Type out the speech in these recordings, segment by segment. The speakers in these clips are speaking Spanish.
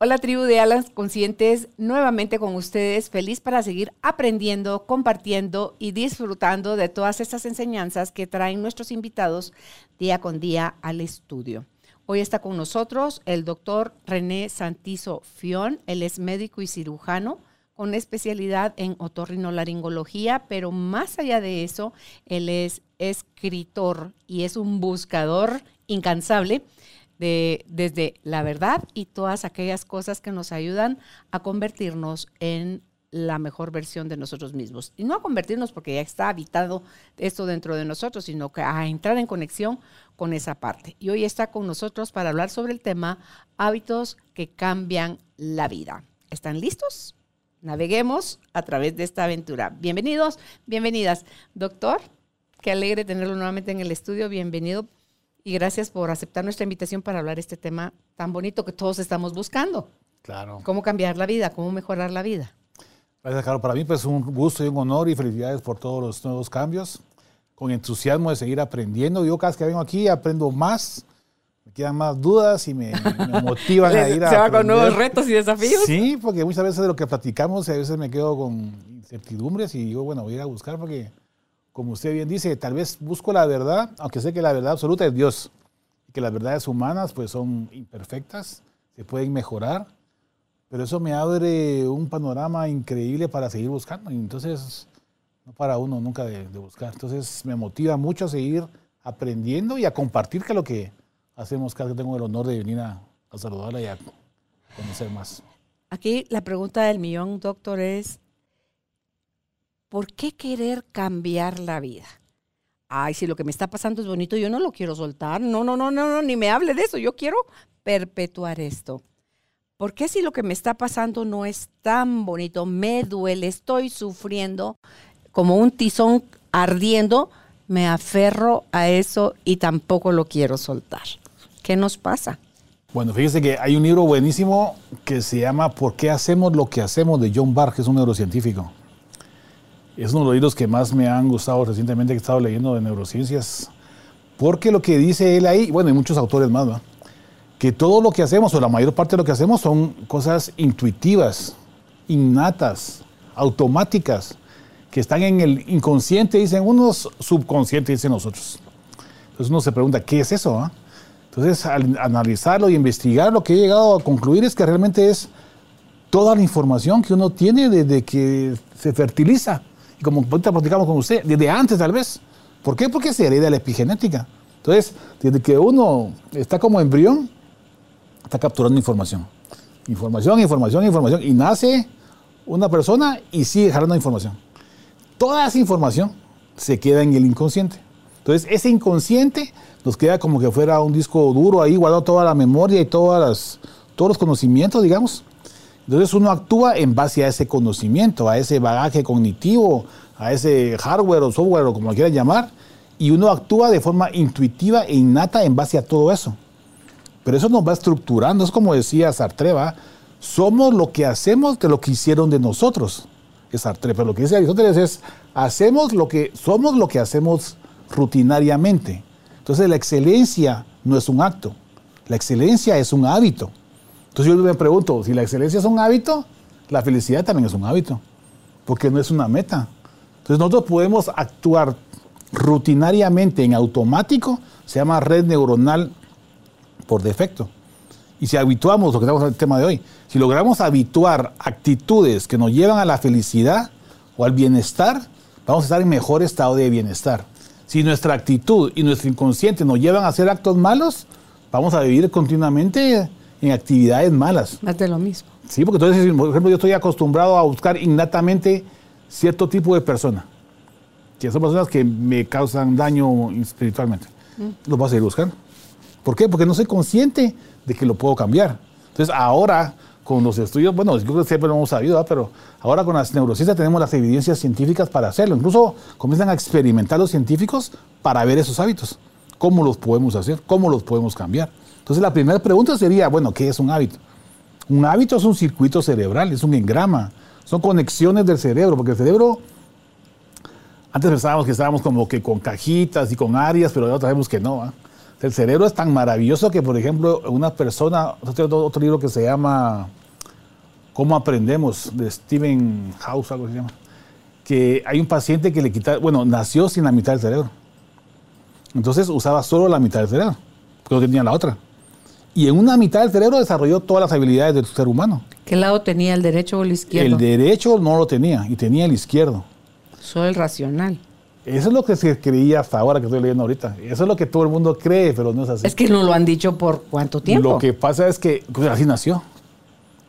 Hola tribu de alas conscientes, nuevamente con ustedes, feliz para seguir aprendiendo, compartiendo y disfrutando de todas estas enseñanzas que traen nuestros invitados día con día al estudio. Hoy está con nosotros el doctor René Santizo Fion, él es médico y cirujano con especialidad en otorrinolaringología, pero más allá de eso, él es escritor y es un buscador incansable de, desde la verdad y todas aquellas cosas que nos ayudan a convertirnos en la mejor versión de nosotros mismos. Y no a convertirnos porque ya está habitado esto dentro de nosotros, sino que a entrar en conexión con esa parte. Y hoy está con nosotros para hablar sobre el tema hábitos que cambian la vida. ¿Están listos? Naveguemos a través de esta aventura. Bienvenidos, bienvenidas. Doctor, qué alegre tenerlo nuevamente en el estudio. Bienvenido y gracias por aceptar nuestra invitación para hablar de este tema tan bonito que todos estamos buscando. Claro. Cómo cambiar la vida, cómo mejorar la vida. Gracias, Carlos. Para mí, pues, un gusto y un honor y felicidades por todos los nuevos cambios. Con entusiasmo de seguir aprendiendo. Yo cada vez que vengo aquí aprendo más, me quedan más dudas y me, me motivan a ir a Se va aprender. con nuevos retos y desafíos. Sí, porque muchas veces de lo que platicamos, a veces me quedo con incertidumbres y digo, bueno, voy a ir a buscar porque, como usted bien dice, tal vez busco la verdad, aunque sé que la verdad absoluta es Dios que las verdades humanas pues son imperfectas, se pueden mejorar, pero eso me abre un panorama increíble para seguir buscando y entonces no para uno nunca de, de buscar. Entonces me motiva mucho a seguir aprendiendo y a compartir que lo que hacemos cada que tengo el honor de venir a, a saludarla y a conocer más. Aquí la pregunta del millón, doctor, es, ¿por qué querer cambiar la vida? Ay, si lo que me está pasando es bonito, yo no lo quiero soltar. No, no, no, no, no, ni me hable de eso. Yo quiero perpetuar esto. ¿Por qué si lo que me está pasando no es tan bonito, me duele, estoy sufriendo como un tizón ardiendo, me aferro a eso y tampoco lo quiero soltar? ¿Qué nos pasa? Bueno, fíjese que hay un libro buenísimo que se llama ¿Por qué hacemos lo que hacemos? de John Barr, que es un neurocientífico. Es uno de los libros que más me han gustado recientemente que he estado leyendo de neurociencias. Porque lo que dice él ahí, bueno, y muchos autores más, ¿va? que todo lo que hacemos, o la mayor parte de lo que hacemos, son cosas intuitivas, innatas, automáticas, que están en el inconsciente, dicen unos, subconsciente, dicen nosotros. Entonces uno se pregunta, ¿qué es eso? Entonces, al analizarlo y investigar, lo que he llegado a concluir es que realmente es toda la información que uno tiene desde que se fertiliza. Y como ahorita platicamos con usted, desde antes tal vez. ¿Por qué? Porque se hereda la epigenética. Entonces, desde que uno está como embrión, está capturando información. Información, información, información. Y nace una persona y sigue jalando información. Toda esa información se queda en el inconsciente. Entonces, ese inconsciente nos queda como que fuera un disco duro ahí, guardado toda la memoria y todas las, todos los conocimientos, digamos. Entonces uno actúa en base a ese conocimiento, a ese bagaje cognitivo, a ese hardware o software o como lo quieran llamar, y uno actúa de forma intuitiva e innata en base a todo eso. Pero eso nos va estructurando, es como decía Sartre, ¿va? somos lo que hacemos de lo que hicieron de nosotros. Es Sartre, pero lo que dice Aristóteles es, hacemos lo que, somos lo que hacemos rutinariamente. Entonces la excelencia no es un acto, la excelencia es un hábito. Entonces yo me pregunto, si la excelencia es un hábito, la felicidad también es un hábito, porque no es una meta. Entonces nosotros podemos actuar rutinariamente en automático, se llama red neuronal por defecto. Y si habituamos, lo que estamos en el tema de hoy, si logramos habituar actitudes que nos llevan a la felicidad o al bienestar, vamos a estar en mejor estado de bienestar. Si nuestra actitud y nuestro inconsciente nos llevan a hacer actos malos, vamos a vivir continuamente en actividades malas. Más de lo mismo. Sí, porque entonces, por ejemplo, yo estoy acostumbrado a buscar innatamente cierto tipo de persona, que son personas que me causan daño espiritualmente. Los voy a seguir buscando. ¿Por qué? Porque no soy consciente de que lo puedo cambiar. Entonces, ahora, con los estudios, bueno, yo creo que siempre lo hemos sabido, pero ahora con las neurociencias tenemos las evidencias científicas para hacerlo. Incluso comienzan a experimentar los científicos para ver esos hábitos. ¿Cómo los podemos hacer? ¿Cómo los podemos cambiar? Entonces la primera pregunta sería, bueno, ¿qué es un hábito? Un hábito es un circuito cerebral, es un engrama, son conexiones del cerebro, porque el cerebro, antes pensábamos que estábamos como que con cajitas y con áreas, pero ahora sabemos que no. ¿ah? El cerebro es tan maravilloso que, por ejemplo, una persona, otro, otro libro que se llama ¿Cómo aprendemos? de Stephen House, algo se llama, que hay un paciente que le quita, bueno, nació sin la mitad del cerebro. Entonces usaba solo la mitad del cerebro, porque no tenía la otra y en una mitad del cerebro desarrolló todas las habilidades del ser humano. ¿Qué lado tenía, el derecho o el izquierdo? El derecho no lo tenía y tenía el izquierdo. Solo el racional. Eso es lo que se creía hasta ahora que estoy leyendo ahorita. Eso es lo que todo el mundo cree, pero no es así. Es que no lo han dicho por cuánto tiempo. Lo que pasa es que pues, así nació.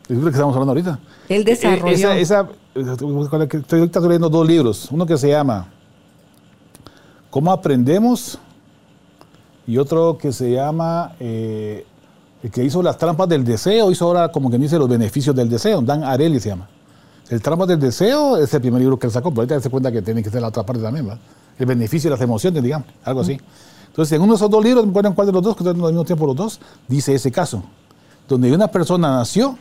Es lo que estamos hablando ahorita. Él desarrolló. Eh, esa, estoy ahorita leyendo dos libros. Uno que se llama ¿Cómo aprendemos? Y otro que se llama eh, el que hizo las trampas del deseo, hizo ahora como que dice los beneficios del deseo, Dan Areli se llama. El trampas del deseo es el primer libro que él sacó, pero ahorita se cuenta que tiene que ser la otra parte también, ¿verdad? El beneficio de las emociones, digamos, algo así. Entonces, en uno de esos dos libros, me cuál de los dos, que están al mismo tiempo los dos, dice ese caso, donde una persona nació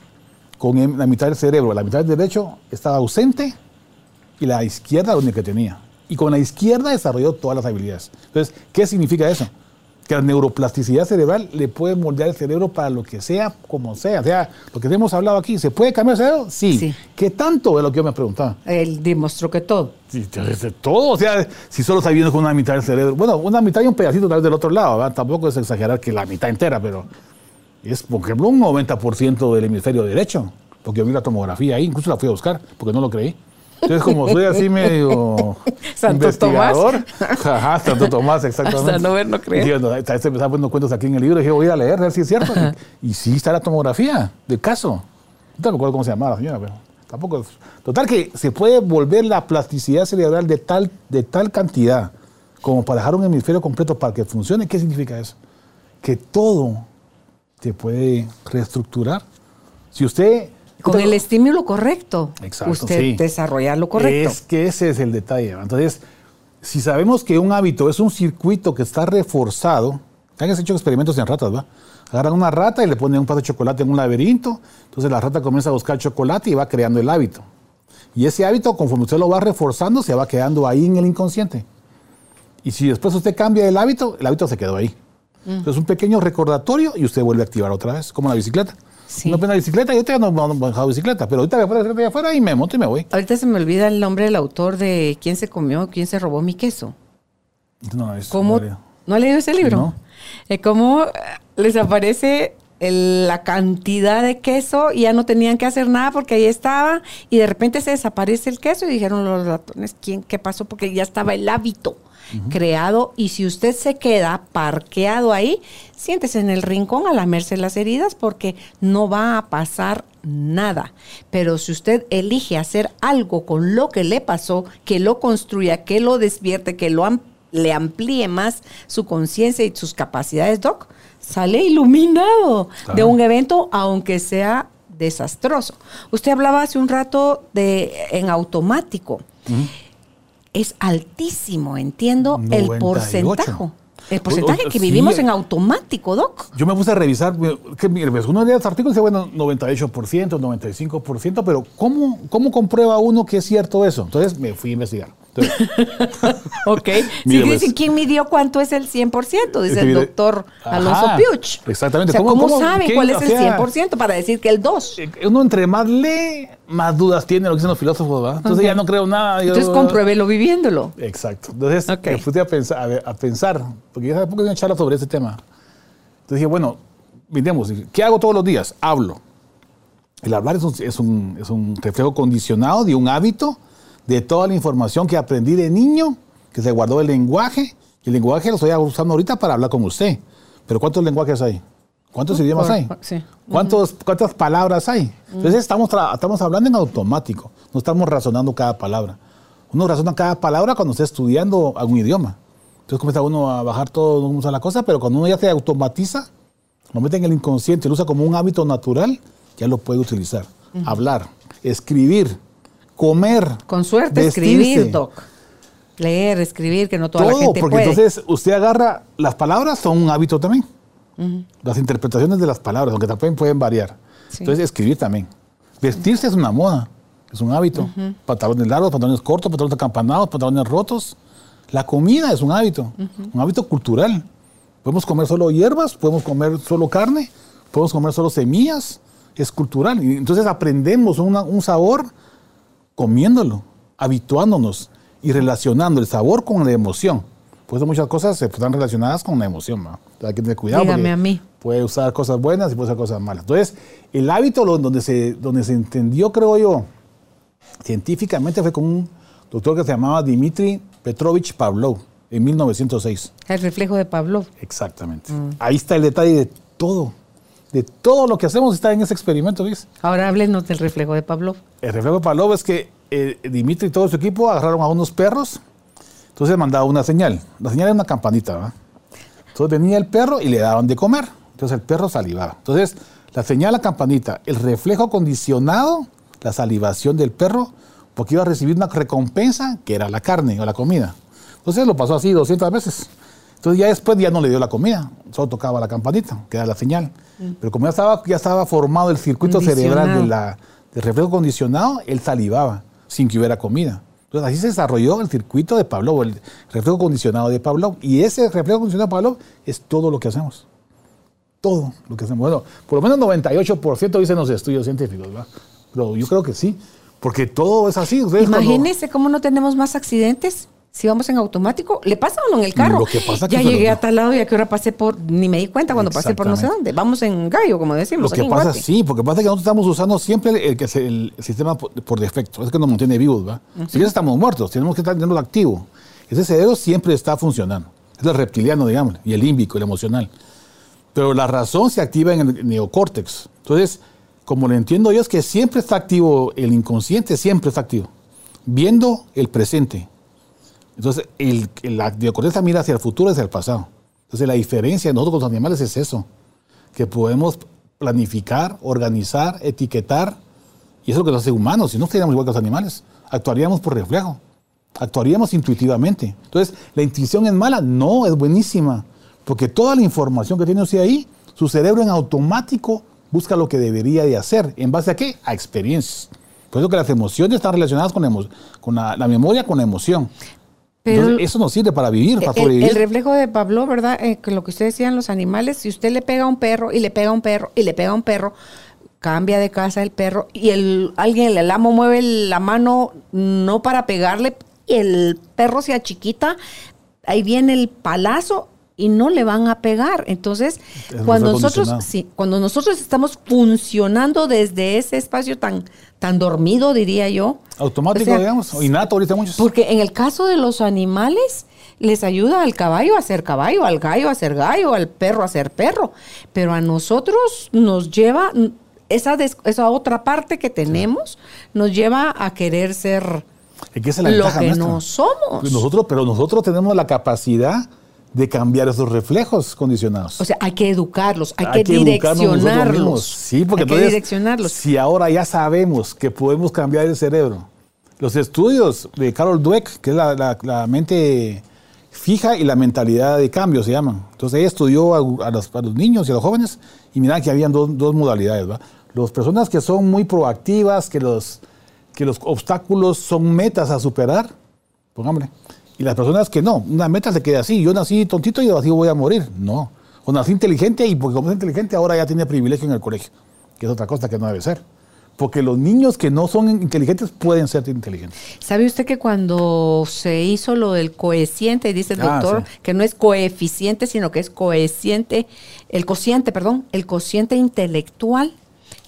con la mitad del cerebro, la mitad del derecho estaba ausente y la izquierda la única que tenía. Y con la izquierda desarrolló todas las habilidades. Entonces, ¿qué significa eso? Que la neuroplasticidad cerebral le puede moldear el cerebro para lo que sea, como sea. O sea, lo que hemos hablado aquí, ¿se puede cambiar el cerebro? Sí. ¿Qué tanto es lo que yo me preguntaba? Él demostró que todo. Sí, todo. O sea, si solo sabiendo con una mitad del cerebro. Bueno, una mitad y un pedacito tal vez del otro lado, ¿verdad? Tampoco es exagerar que la mitad entera, pero es, por ejemplo, un 90% del hemisferio derecho. Porque yo vi la tomografía ahí, incluso la fui a buscar, porque no lo creí. Entonces, como soy así medio Santo investigador, Tomás. Ajá, Santo Tomás, exactamente. Hasta no ver, no creer. No, poniendo cuentos aquí en el libro. Y dije, voy a leer, a ver si es cierto. Y, sí está la tomografía del caso. No me acuerdo cómo se llamaba la señora, pero tampoco. Total, que se puede volver la plasticidad cerebral de tal, de tal cantidad como para dejar un hemisferio completo para que funcione. ¿Qué significa eso? Que todo se puede reestructurar. Si usted con el estímulo correcto. Exacto, usted desarrolla lo correcto. Es que ese es el detalle. Entonces, si sabemos que un hábito es un circuito que está reforzado, han hecho experimentos en ratas, ¿va? Agarran una rata y le ponen un paso de chocolate en un laberinto, entonces la rata comienza a buscar chocolate y va creando el hábito. Y ese hábito, conforme usted lo va reforzando, se va quedando ahí en el inconsciente. Y si después usted cambia el hábito, el hábito se quedó ahí. Mm. Entonces, un pequeño recordatorio y usted vuelve a activar otra vez, como la bicicleta. Sí. No bicicleta, yo todavía no, he bajado bicicleta, pero ahorita voy a poner allá afuera y me monto y me voy. Ahorita se me olvida el nombre del autor de quién se comió, quién se robó mi queso. No, es ¿Cómo, ¿No ha leído ese libro? No. Eh, ¿Cómo les aparece la cantidad de queso y ya no tenían que hacer nada porque ahí estaba y de repente se desaparece el queso y dijeron los ratones, ¿quién, ¿qué pasó? Porque ya estaba el hábito creado y si usted se queda parqueado ahí, siéntese en el rincón a lamerse las heridas porque no va a pasar nada. Pero si usted elige hacer algo con lo que le pasó, que lo construya, que lo despierte, que lo le amplíe más su conciencia y sus capacidades, Doc, sale iluminado de un evento, aunque sea desastroso. Usted hablaba hace un rato de en automático es altísimo, entiendo el porcentaje. El porcentaje que vivimos en automático, Doc. Yo me puse a revisar, que uno de los artículos dice, bueno, 98%, 95%, pero ¿cómo, ¿cómo comprueba uno que es cierto eso? Entonces me fui a investigar. ok. si dicen pues. quién midió cuánto es el 100%, dice el doctor Alonso Piuch. Exactamente. ¿cómo, saben cuál es el 100% para decir que el 2? Eh, uno entre más lee, más dudas tiene lo que dicen los filósofos, ¿verdad? Entonces ya no creo nada. Entonces compruébelo viviéndolo. Exacto. Entonces me fui a pensar, a, pensar, porque ya hace poco una charla sobre ese tema. Entonces dije, bueno, miremos, ¿qué hago todos los días? Hablo. El hablar es un, es un, es un reflejo condicionado de un hábito de toda la información que aprendí de niño, que se guardó el lenguaje, y el lenguaje lo estoy usando ahorita para hablar con usted. Pero ¿cuántos lenguajes hay? ¿Cuántos idiomas hay? ¿Cuántos, ¿Cuántas palabras hay? Entonces estamos, estamos hablando en automático, no estamos razonando cada palabra. Uno razona cada palabra cuando está estudiando algún idioma. Entonces comienza uno a bajar todo, no usa la cosa, pero cuando uno ya se automatiza, lo mete en el inconsciente, lo usa como un hábito natural, ya lo puede utilizar. Hablar, escribir, comer. Con suerte escribir, Doc. Leer, escribir, que no toda la Todo, gente porque puede. entonces usted agarra, las palabras son un hábito también. Las interpretaciones de las palabras, aunque también pueden variar. Sí. Entonces, escribir también. Vestirse es una moda, es un hábito. Pantalones largos, pantalones cortos, pantalones acampanados, pantalones rotos. La comida es un hábito, un hábito cultural. Podemos comer solo hierbas, podemos comer solo carne, podemos comer solo semillas. Es cultural. Entonces aprendemos una- un sabor comiéndolo, habituándonos y relacionando el sabor con la emoción. Por eso muchas cosas se están relacionadas con la emoción. ¿no? Hay que tener cuidado. Dígame a mí. Puede usar cosas buenas y puede usar cosas malas. Entonces, el hábito donde se, donde se entendió, creo yo, científicamente fue con un doctor que se llamaba Dmitry Petrovich Pavlov en 1906. El reflejo de Pablo. Exactamente. Ahí está el detalle de todo. De todo lo que hacemos está en ese experimento, ¿ves? Ahora háblenos del reflejo de Pablo. El reflejo de Pavlov es que eh, Dimitri y todo su equipo agarraron a unos perros, entonces mandaba una señal. La señal era una campanita, ¿verdad? Entonces venía el perro y le daban de comer. Entonces el perro salivaba. Entonces la señal, la campanita, el reflejo condicionado, la salivación del perro, porque iba a recibir una recompensa que era la carne o la comida. Entonces lo pasó así 200 veces. Entonces ya después ya no le dio la comida, solo tocaba la campanita, que era la señal. Pero como ya estaba, ya estaba formado el circuito cerebral de Condicionado. la, del reflejo condicionado, él salivaba sin que hubiera comida. Entonces así se desarrolló el circuito de Pavlov, el reflejo condicionado de Pavlov. Y ese reflejo condicionado de Pavlov es todo lo que hacemos. Todo lo que hacemos. Bueno, por lo menos 98% dicen los estudios científicos, ¿verdad? Pero yo creo que sí, porque todo es así. Imagínese cómo no tenemos más accidentes si vamos en automático. ¿Le pasa a uno en el carro? Lo que pasa que ya llegué lo- a tal lado y a qué hora pasé por... Ni me di cuenta cuando pasé por no sé dónde. Vamos en gallo, como Lo decimos. que aquí en pasa, Guate. sí, porque pasa que nosotros estamos usando siempre el, el que el, el sistema por, por defecto, es que nos mantiene vivos, ¿va? Si ya estamos muertos, tenemos que estar teniendo activo. Ese cerebro siempre está funcionando. Es el reptiliano, digamos, y el límbico, el emocional. Pero la razón se activa en el neocórtex. Entonces, como lo entiendo yo, es que siempre está activo el inconsciente, siempre está activo, viendo el presente. Entonces, la neocorteza mira hacia el futuro, hacia el pasado. Entonces, la diferencia de nosotros con los animales es eso, que podemos planificar, organizar, etiquetar, y eso es lo que nos hace humanos. Si no seríamos igual que los animales, actuaríamos por reflejo, actuaríamos intuitivamente. Entonces, ¿la intuición es mala? No, es buenísima, porque toda la información que tiene usted ahí, su cerebro en automático busca lo que debería de hacer. ¿En base a qué? A experiencias. Por eso que las emociones están relacionadas con, con la, la memoria, con la emoción. Pero eso nos sirve para vivir, para el, sobrevivir. el reflejo de Pablo, ¿verdad? Eh, que lo que usted decía en los animales, si usted le pega a un perro y le pega a un perro y le pega a un perro, cambia de casa el perro y el alguien, el amo mueve la mano no para pegarle y el perro se achiquita, ahí viene el palazo y no le van a pegar. Entonces, Es cuando nosotros, sí, cuando nosotros estamos funcionando desde ese espacio tan, tan dormido, diría yo. Automático, o sea, digamos, o innato ahorita muchos. porque en el caso de los animales, les ayuda al caballo a ser caballo, al gallo a ser gallo, al perro a ser perro. Pero a nosotros nos lleva, esa, des- esa otra parte que tenemos, nos lleva a querer ser Es que esa es la lo que nuestra. no somos. Nosotros, pero nosotros tenemos la capacidad de cambiar esos reflejos condicionados. O sea, hay que educarlos, hay, que, mismos. direccionarlos. Sí, porque hay que entonces, direccionarlos. si ahora ya sabemos que podemos cambiar el cerebro, los estudios de Carol Dweck, que es la, la- la mente fija y la mentalidad de cambio, se llaman. Entonces ella estudió a, a los, a los niños y a los jóvenes y mira que habían dos, dos modalidades. ¿verdad? Las personas que son muy proactivas, que los, que los obstáculos son metas a superar, pongámosle. Y las personas que no, una meta se queda así. Yo nací tontito y así voy a morir. No. O nací inteligente y porque como es inteligente ahora ya tiene privilegio en el colegio, que es otra cosa que no debe ser. Porque los niños que no son inteligentes pueden ser inteligentes. ¿Sabe usted que cuando se hizo lo del coeficiente, dice el Ah, doctor, sí. que no es coeficiente, sino que es coeficiente, el cociente, perdón, el cociente intelectual,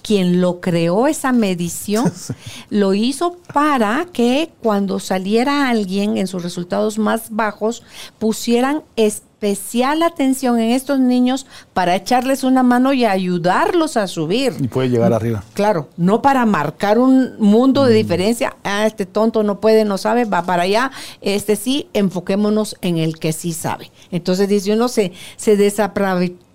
quien lo creó esa medición, lo hizo para que cuando saliera alguien en sus resultados más bajos, pusieran especial atención en estos niños para echarles una mano y ayudarlos a subir. Y puede llegar arriba. Claro, no para marcar un mundo de diferencia. Ah, este tonto no puede, no sabe, va para allá. Este sí, enfoquémonos en el que sí sabe. Entonces dice uno se, se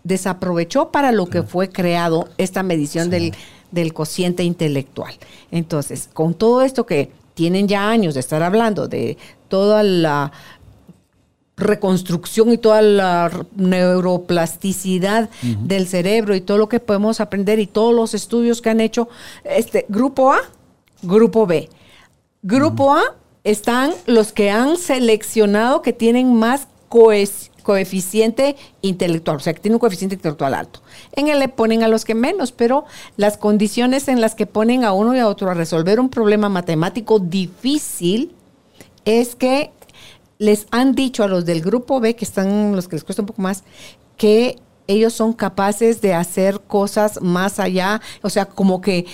desaprovechó para lo que fue creado esta medición del, del cociente intelectual. Entonces, con todo esto que tienen ya años de estar hablando de toda la reconstrucción y toda la neuroplasticidad del cerebro y todo lo que podemos aprender y todos los estudios que han hecho este grupo A, grupo B. Grupo A están los que han seleccionado que tienen más coeficiente intelectual, o sea, que tienen un coeficiente intelectual alto. En él le ponen a los que menos, pero las condiciones en las que ponen a uno y a otro a resolver un problema matemático difícil es que les han dicho a los del grupo B, que están los que les cuesta un poco más, que ellos son capaces de hacer cosas más allá, o sea, como que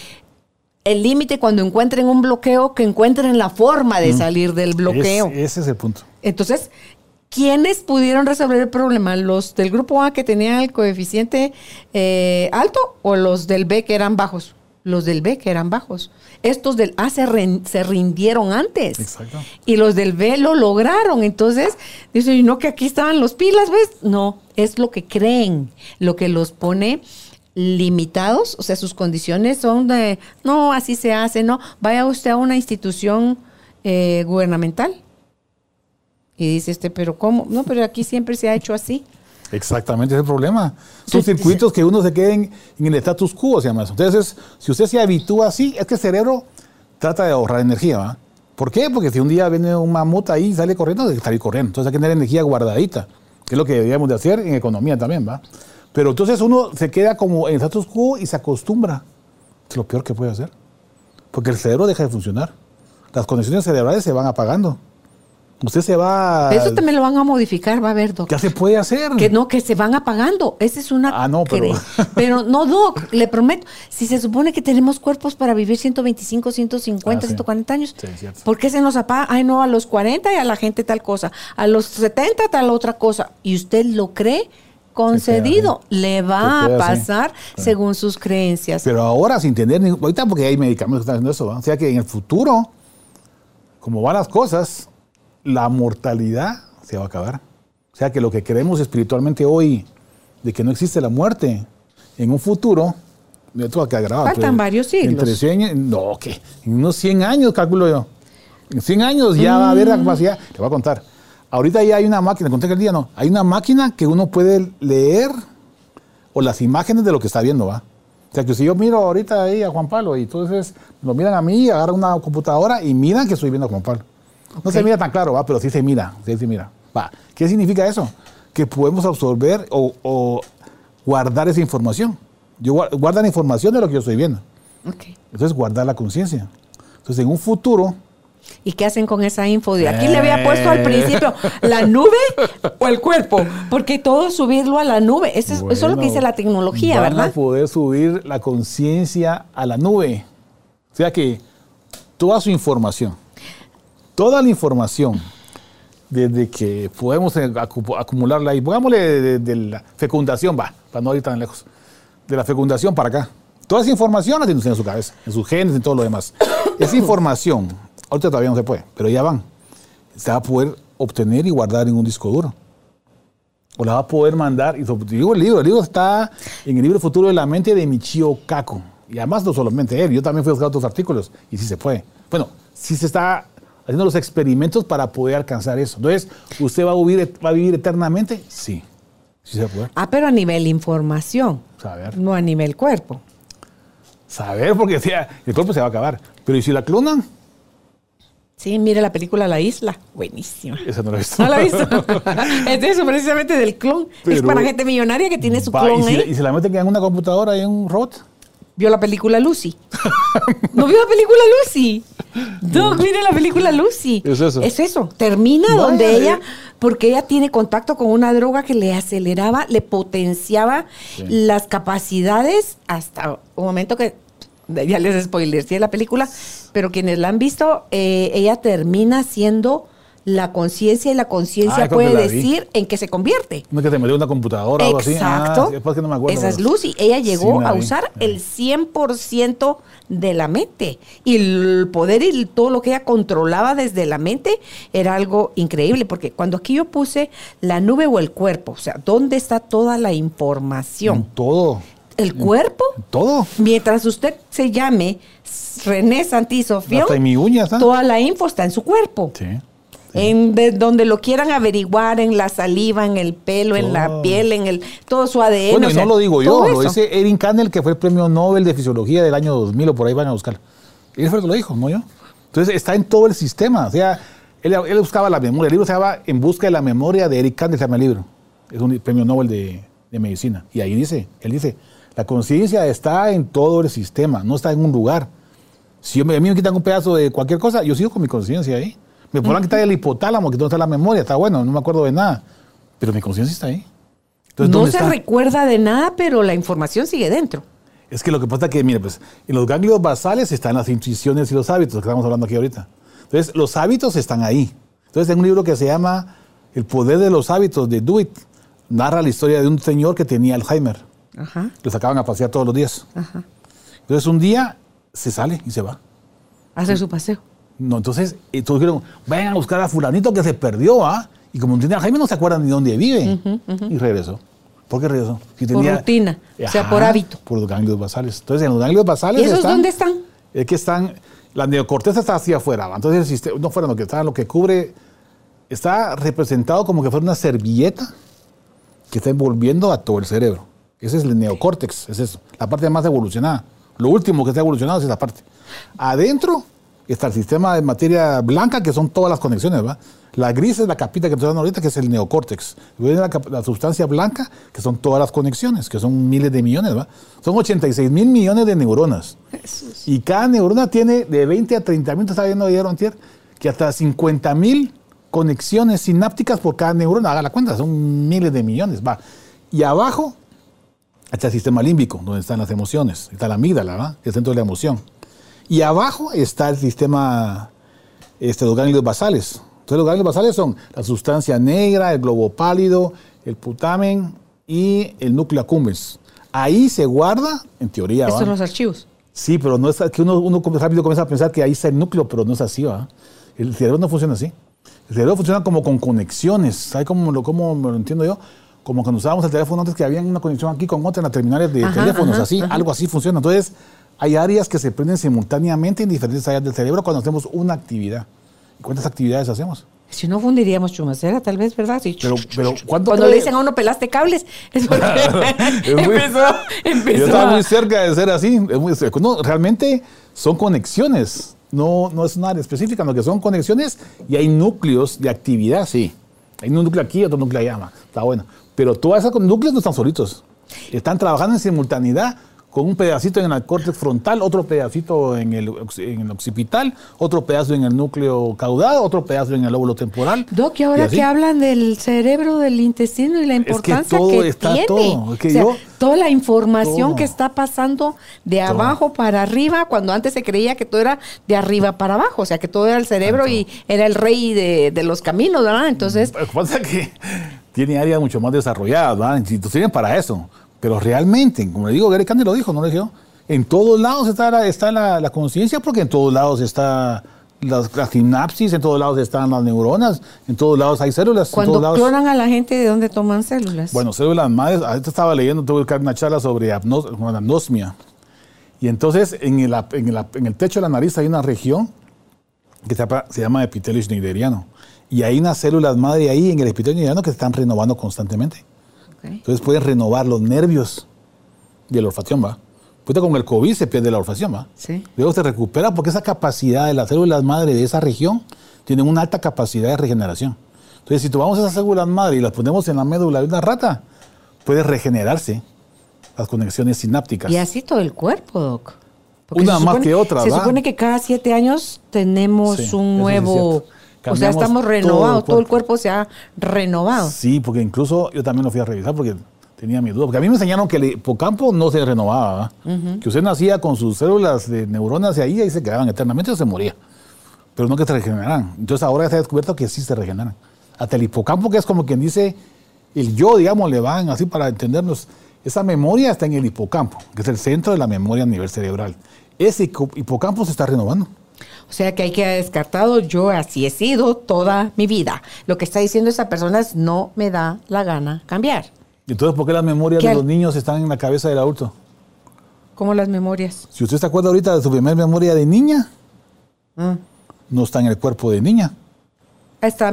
el límite cuando encuentren un bloqueo, que encuentren la forma de salir del bloqueo. ese es el punto. Entonces, ¿quiénes pudieron resolver el problema? ¿Los del grupo A que tenían el coeficiente eh, alto o los del B que eran bajos? Los del B que eran bajos. Estos del A se, rindieron antes. Exacto. Y los del B lo lograron. Entonces, dicen, no que aquí estaban los pilas, ¿ves? No, es lo que creen, lo que los pone limitados, o sea, sus condiciones son de, no, así se hace, no, vaya usted a una institución eh, gubernamental. Y dice este, pero ¿cómo? No, pero aquí siempre se ha hecho así. Exactamente, ese es el problema. Son circuitos que uno se queden en el status quo, se llama eso. Entonces, si usted se habitúa así, es que el cerebro trata de ahorrar energía, ¿va? ¿Por qué? Porque si un día viene un mamut ahí y sale corriendo, debe salir corriendo. Entonces hay que tener energía guardadita, que es lo que deberíamos de hacer en economía también, ¿va? Pero entonces uno se queda como en status quo y se acostumbra. Es lo peor que puede hacer. Porque el cerebro deja de funcionar. Las conexiones cerebrales se van apagando. Usted se va. Eso también lo van a modificar, va a ver, Doc. ¿Qué se puede hacer? Que no, que se van apagando. Esa es una. Ah, no, pero. pero no, Doc, le prometo. Si se supone que tenemos cuerpos para vivir 125, 150, 140 años, ¿por qué se nos apaga? Ay, no, a los 40 y a la gente tal cosa. A los 70 tal otra cosa. ¿Y usted lo cree? concedido, le va a pasar según sus creencias. Pero ahora sin tener ahorita porque hay medicamentos que están haciendo eso, o sea que en el futuro, como van las cosas, la mortalidad se va a acabar. O sea que lo que creemos espiritualmente hoy, de que no existe la muerte, en un futuro, esto va a quedar grabado. Faltan varios siglos. Entre no, que en unos 100 años, calculo yo. En 100 años ya va a haber la mm. capacidad. Le voy a contar Ahorita ya hay una máquina, conté que el día no, hay una máquina que uno puede leer o las imágenes de lo que está viendo, ¿va? O sea, que si yo miro ahorita ahí a Juan Pablo y entonces lo miran a mí, agarran una computadora y miran que estoy viendo a Juan Pablo. No se mira tan claro, ¿va? Pero sí se mira, sí se mira. Va. ¿Qué significa eso? Que podemos absorber o, guardar esa información. Yo guarda la información de lo que yo estoy viendo. Okay. Entonces, guardar la conciencia. Entonces, en un futuro, ¿Y qué hacen con esa info? De aquí le había puesto al principio la nube o el cuerpo, porque todo subirlo a la nube. Eso es, lo que dice la tecnología, van ¿verdad? a poder subir la conciencia a la nube. O sea que toda su información, toda la información, desde que podemos acumularla ahí, pongámosle de, la fecundación, va, para no ir tan lejos, de la fecundación para acá. Toda esa información la tiene usted en su cabeza, en sus genes, en todo lo demás. Esa información Ahorita todavía no se puede, pero ya van. Se va a poder obtener y guardar en un disco duro. O la va a poder mandar. Y digo el libro, el libro está en el libro Futuro de la Mente de Michio Kaku. Y además no solamente él, yo también fui a buscar otros artículos y sí se puede. Bueno, sí se está haciendo los experimentos para poder alcanzar eso. Entonces, ¿usted va a vivir, va a vivir eternamente? Sí. Sí se puede. Ah, pero a nivel información. Saber. No a nivel cuerpo. Saber, porque el cuerpo se va a acabar. Pero ¿y si la clonan? Sí, mire la película La Isla. Buenísima. Esa no la he visto. No la he visto. es eso, precisamente del clon. es para gente millonaria que tiene su clon ¿y si, ahí. ¿Y se la meten en una computadora y en un robot? ¿Vio la película Lucy? ¿No vio la película Lucy? No, mire la película Lucy. Es eso. Es eso. Termina donde ella, porque ella tiene contacto con una droga que le aceleraba, le potenciaba las capacidades hasta un momento que ya les spoiler, sí, la película, pero quienes la han visto, eh, ella termina siendo la conciencia y la conciencia ah, puede decir en qué se convierte. No es que te metió una computadora o algo así. Ah, Exacto. Esa es Lucy. Ella llegó a usar el 100% de la mente. Y el poder y todo lo que ella controlaba desde la mente era algo increíble. Porque cuando aquí yo puse la nube o el cuerpo, o sea, ¿dónde está toda la información? todo el cuerpo. Todo. Mientras usted se llame René Santisofión, Hasta mi uña toda la info está en su cuerpo. Sí. En de- donde lo quieran averiguar, en la saliva, en el pelo, en la piel, en el todo su ADN. Bueno, o y sea, no lo digo yo, lo dice Erin Cannell, que fue el premio Nobel de Fisiología del año 2000 o por ahí van a buscar. Él fue el que lo dijo, no yo. Entonces está en todo el sistema. O sea, él, él buscaba la memoria. El libro se llama En busca de la memoria de Eric Cannell, se llama el libro. Es un premio Nobel de, de medicina. Y ahí dice, él dice, la conciencia está en todo el sistema, no está en un lugar. Si yo me- a mí me quitan un pedazo de cualquier cosa, yo sigo con mi conciencia ahí. Me podrán quitar el hipotálamo, que donde está la memoria, está bueno, no me acuerdo de nada. Pero mi conciencia está ahí. Entonces, no ¿dónde se está? recuerda de nada, pero la información sigue dentro. Es que lo que pasa es que, mire, pues, en los ganglios basales están las intuiciones y los hábitos, que estamos hablando aquí ahorita. Entonces, los hábitos están ahí. Entonces, en un libro que se llama El poder de los hábitos, de Do It, narra la historia de un señor que tenía Alzheimer. Ajá, Lo sacaban a pasear todos los días. ajá. Entonces, un día se sale y se va. Hacer su paseo. No, entonces, eh, todos dijeron, vayan a buscar a fulanito que se perdió, ¿ah? Y como no tiene Alzheimer, no se acuerdan ni dónde vive. Y regresó. ¿Por qué regresó? Si Por rutina, o sea, por hábito. Por los ganglios basales. Entonces, en los ganglios basales ¿Y esos están- dónde están? Es que están, la neocorteza está hacia afuera, entonces el sistema, no fuera lo que está, lo que cubre, está representado como que fuera una servilleta que está envolviendo a todo el cerebro. Ese es el neocórtex, es eso, la parte más evolucionada. Lo último que está evolucionado es esa parte. Adentro está el sistema de materia blanca, que son todas las conexiones, ¿va? La gris es la capita que estoy dando ahorita, que es el neocórtex. Luego viene la, sustancia blanca, que son todas las conexiones, que son miles de millones, ¿va? Son 86 mil millones de neuronas. Y cada neurona tiene de 20 a 30 mil, te estaba viendo ayer antier, que hasta 50 mil conexiones sinápticas por cada neurona. Haga la cuenta, son miles de millones, va. Y abajo está el sistema límbico, donde están las emociones. Está la amígdala, ¿va? El centro de la emoción. Y abajo está el sistema, este, los ganglios basales. Entonces los ganglios basales son la sustancia negra, el globo pálido, el putamen y el núcleo accumbens. Ahí se guarda, en teoría, Estos son los archivos. Sí, pero no es que uno, uno rápido comienza a pensar que ahí está el núcleo, pero no es así, ¿va? El cerebro no funciona así. El cerebro funciona como con conexiones. ¿Sabe cómo, lo, cómo lo entiendo yo? Como cuando usábamos el teléfono antes que había una conexión aquí con otra en las terminales de Ajá, teléfonos, ajá, así, ajá. algo así funciona. Entonces, hay áreas que se prenden simultáneamente en diferentes áreas del cerebro cuando hacemos una actividad. ¿Y cuántas actividades hacemos? Si no fundiríamos chumacera, tal vez, ¿verdad? Sí. Pero, pero ¿cuánto Cuando le dicen a uno pelaste cables, es porque empezó, empezó Yo estaba a- muy cerca de ser así. Es muy cerca. No, realmente son conexiones. No, no es una área específica, lo que son conexiones y hay núcleos de actividad, sí. Hay un núcleo aquí otro núcleo allá. Está bueno. Pero todas esas núcleos no están solitos. Están trabajando en simultaneidad con un pedacito en el córtex frontal, otro pedacito en el, ox- en el occipital, otro pedazo en el núcleo caudal, otro pedazo en el lóbulo temporal. Doc, y ahora que hablan del cerebro, del intestino y la que importancia todo que está tiene. todo, es que O sea, yo- toda la información Todo. que está pasando de abajo para arriba, cuando antes se creía que todo era de arriba para abajo, o sea, que todo era el cerebro y era el rey de, de los caminos, ¿verdad? Entonces, Lo que pasa es que tiene áreas mucho más desarrolladas, ¿verdad? Institutos tienen para eso. Pero realmente, como le digo, Gary Candy lo dijo, no lo dije yo. En todos lados está la, está la, la conciencia, porque en todos lados está las, la sinapsis, en todos lados están las neuronas, en todos lados hay células. en cuando todos lados- clonan a la gente, ¿de dónde toman células? bueno, células madres, ahorita estaba leyendo, tuve una charla sobre apnos- anosmia. Y entonces en el, en, el, en techo de la nariz hay una región que se llama, se llama epitelio schneideriano. Y hay unas células madre ahí en el epitelio schneideriano que se están renovando constantemente. Entonces pueden renovar los nervios de la olfacción, ¿va? Ahorita con el COVID se pierde la olfacción, ¿va? Sí. Luego se recupera porque esa capacidad de las células madre de esa región tienen una alta capacidad de regeneración. Entonces, si tomamos esas células madre y las ponemos en la médula de una rata, puede regenerarse las conexiones sinápticas. Y así todo el cuerpo, Doc. Una más que otra, Se supone que cada siete años tenemos Sí, un es nuevo... o sea, estamos todo el renovados, todo el cuerpo. se ha renovado. Sí, porque incluso yo también lo fui a revisar porque tenía mi duda. Porque a mí me enseñaron que el hipocampo no se renovaba, ¿va? que usted nacía con sus células de neuronas y ahí, ahí se quedaban eternamente o se moría. Pero no que se regeneraran. Entonces ahora se ha descubierto que sí se regeneran. Hasta el hipocampo, que es como quien dice el yo, digamos, le van así para entendernos. Esa memoria está en el hipocampo, que es el centro de la memoria a nivel cerebral. Ese hipo- hipocampo se está renovando. O sea que hay que descartado, yo así he sido toda mi vida. Lo que está diciendo esa persona es no me da la gana cambiar. Entonces, ¿por qué las memorias ¿Qué de los niños están en la cabeza del adulto? Como las memorias. Si usted se acuerda ahorita de su primera memoria de niña, Ah, no está en el cuerpo de niña,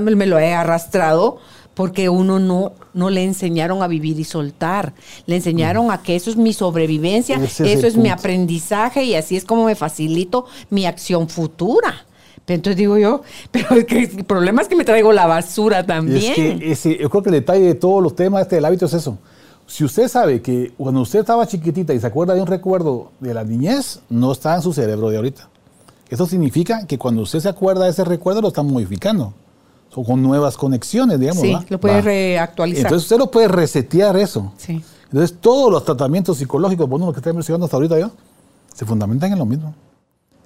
me, me lo he arrastrado porque uno no, no le enseñaron a vivir y soltar. Le enseñaron a que eso es mi sobrevivencia, Ese eso es mi aprendizaje y así es como me facilito mi acción futura. Pero Entonces digo yo, pero es que el problema es que me traigo la basura también. Es que ese, yo creo que el detalle de todos los temas este del hábito es eso. Si usted sabe que cuando usted estaba chiquitita y se acuerda de un recuerdo de la niñez, no está en su cerebro de ahorita. Eso significa que cuando usted se acuerda de ese recuerdo, lo está modificando. Son con nuevas conexiones, digamos. sí, ¿va? lo puede reactualizar. Entonces usted lo puede resetear eso. sí. Entonces todos los tratamientos psicológicos, bueno, lo que está investigando hasta ahorita yo, se fundamentan en lo mismo.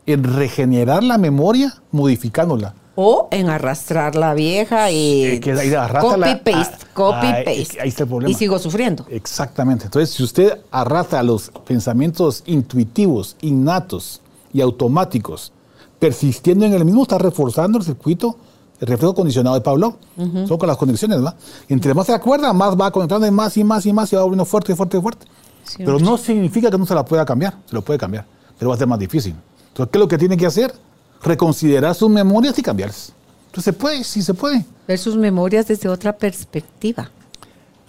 En regenerar la memoria modificándola. O en arrastrar la vieja y Eh, que ahí arrástrala. copy paste, Ah, copy ah, paste. ahí está el problema. Y sigo sufriendo. Exactamente. Entonces, si usted arrastra los pensamientos intuitivos, innatos y automáticos, persistiendo en el mismo, está reforzando el circuito, el reflejo condicionado de Pablo. Son con las conexiones, ¿verdad? Entre más se acuerda, más va conectando en más y más y más y va volviendo fuerte, fuerte, fuerte. Sí, Pero no significa que no se la pueda cambiar, se lo puede cambiar, pero va a ser más difícil. Entonces, ¿qué es lo que tiene que hacer? Reconsiderar sus memorias y cambiarlas. Entonces, se puede, sí se puede. Ver sus memorias desde otra perspectiva.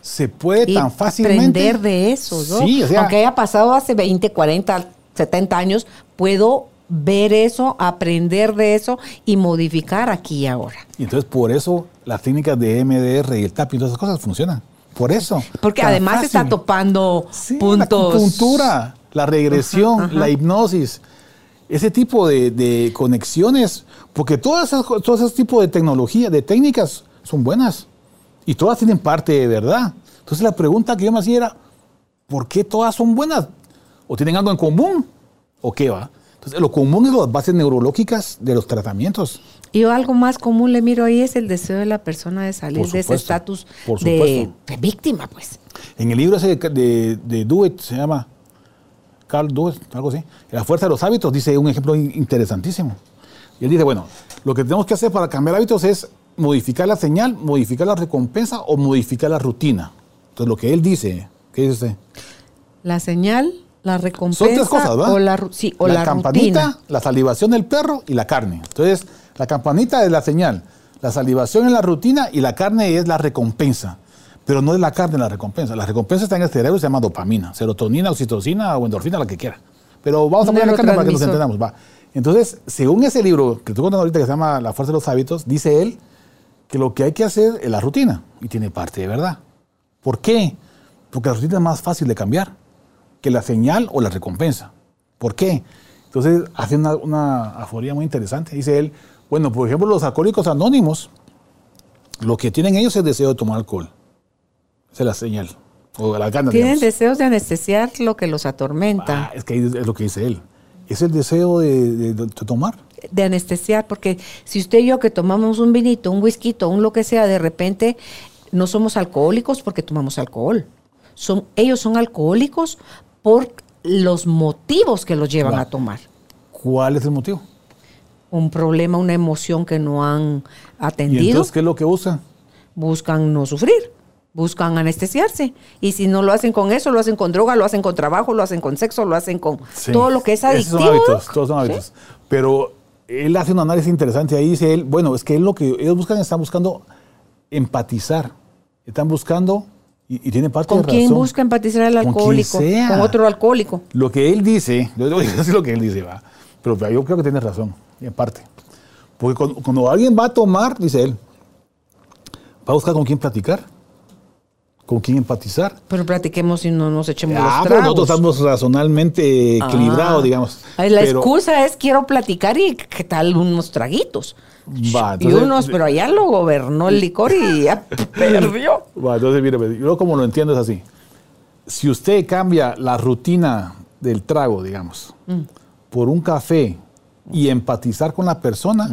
Se puede y tan fácilmente. aprender de eso, ¿no? Sí, o sea, Aunque haya pasado hace 20, 40, 70 años, puedo ver eso, aprender de eso y modificar aquí y ahora. Y entonces por eso las técnicas de MDR y el tapping y todas esas cosas funcionan. Por eso. Porque además está topando Sí, puntos. La acupuntura, la regresión, Ajá, ajá. la hipnosis, ese tipo de, de conexiones, porque todas esas, todos esos tipos de tecnología, de técnicas, son buenas. Y todas tienen parte de verdad. Entonces la pregunta que yo me hacía era, ¿por qué todas son buenas? ¿O tienen algo en común? ¿O qué va? Entonces lo común es las bases neurológicas de los tratamientos. Y yo algo más común le miro ahí es el deseo de la persona de salir de ese estatus de, de víctima, pues. En el libro ese de, de, se llama Carl Do It, algo así. La fuerza de los hábitos, dice un ejemplo in- interesantísimo. Y él dice, bueno, lo que tenemos que hacer para cambiar hábitos es modificar la señal, modificar la recompensa o modificar la rutina. Entonces, lo que él dice, ¿qué dice usted? La señal, la recompensa Son tres cosas, ¿verdad? o la, sí, o la, campanita, rutina. la salivación del perro y la carne. Entonces, la campanita es la señal, la salivación es la rutina y la carne es la recompensa. Pero no es la carne la recompensa. La recompensa está en el cerebro se llama dopamina, serotonina, oxitocina o endorfina, la que quiera. Pero vamos a poner la carne para que nos entendamos. Va. Entonces, según ese libro que estoy contando ahorita que se llama La fuerza de los hábitos, dice él que lo que hay que hacer es la rutina. Y tiene parte de verdad. ¿Por qué? Porque la rutina es más fácil de cambiar que la señal o la recompensa. ¿Por qué? Entonces hace una, una aforía muy interesante. Dice él, bueno, por ejemplo, los alcohólicos anónimos, lo que tienen ellos es el deseo de tomar alcohol. Esa es la señal. O la gana, Tienen digamos. deseos de anestesiar lo que los atormenta. Ah, es que es lo que dice él. Es el deseo de, de- de tomar. de anestesiar, porque si usted y yo que tomamos un vinito, un whisky, un lo que sea, de repente no somos alcohólicos porque tomamos alcohol. Son, ellos son alcohólicos por los motivos que los llevan Va. a tomar. ¿Cuál es el motivo? Un problema, una emoción que no han Y atendido, entonces, ¿qué es lo que usan? buscan no sufrir, buscan anestesiarse. Y si no lo hacen con eso, lo hacen con droga, lo hacen con trabajo, lo hacen con sexo, lo hacen con Sí. todo lo que es Esos adictivo. son hábitos, todos son ¿sí? hábitos. Pero él hace un análisis interesante ahí, dice él, bueno, es que él lo que ellos buscan, están buscando empatizar. Están buscando, y, y tiene parte ¿Con de quién razón. busca empatizar Con quien alcohólico? sea. Con otro alcohólico. Lo que él dice, yo a decir lo que él dice, va. Pero yo creo que tiene razón, en parte. Porque cuando, cuando alguien va a tomar, dice él, va a buscar con quién platicar, con quién empatizar. Pero platiquemos y no nos echemos Ah, los pero tragos. nosotros estamos razonalmente equilibrados, Ah. digamos. La Pero- excusa es quiero platicar y qué tal unos traguitos. Va, y unos, pero allá lo gobernó el licor y ya perdió. Entonces, mire, pues, yo como lo entiendo es así. Si usted cambia la rutina del trago, digamos, Mm. por un café y empatizar con la persona,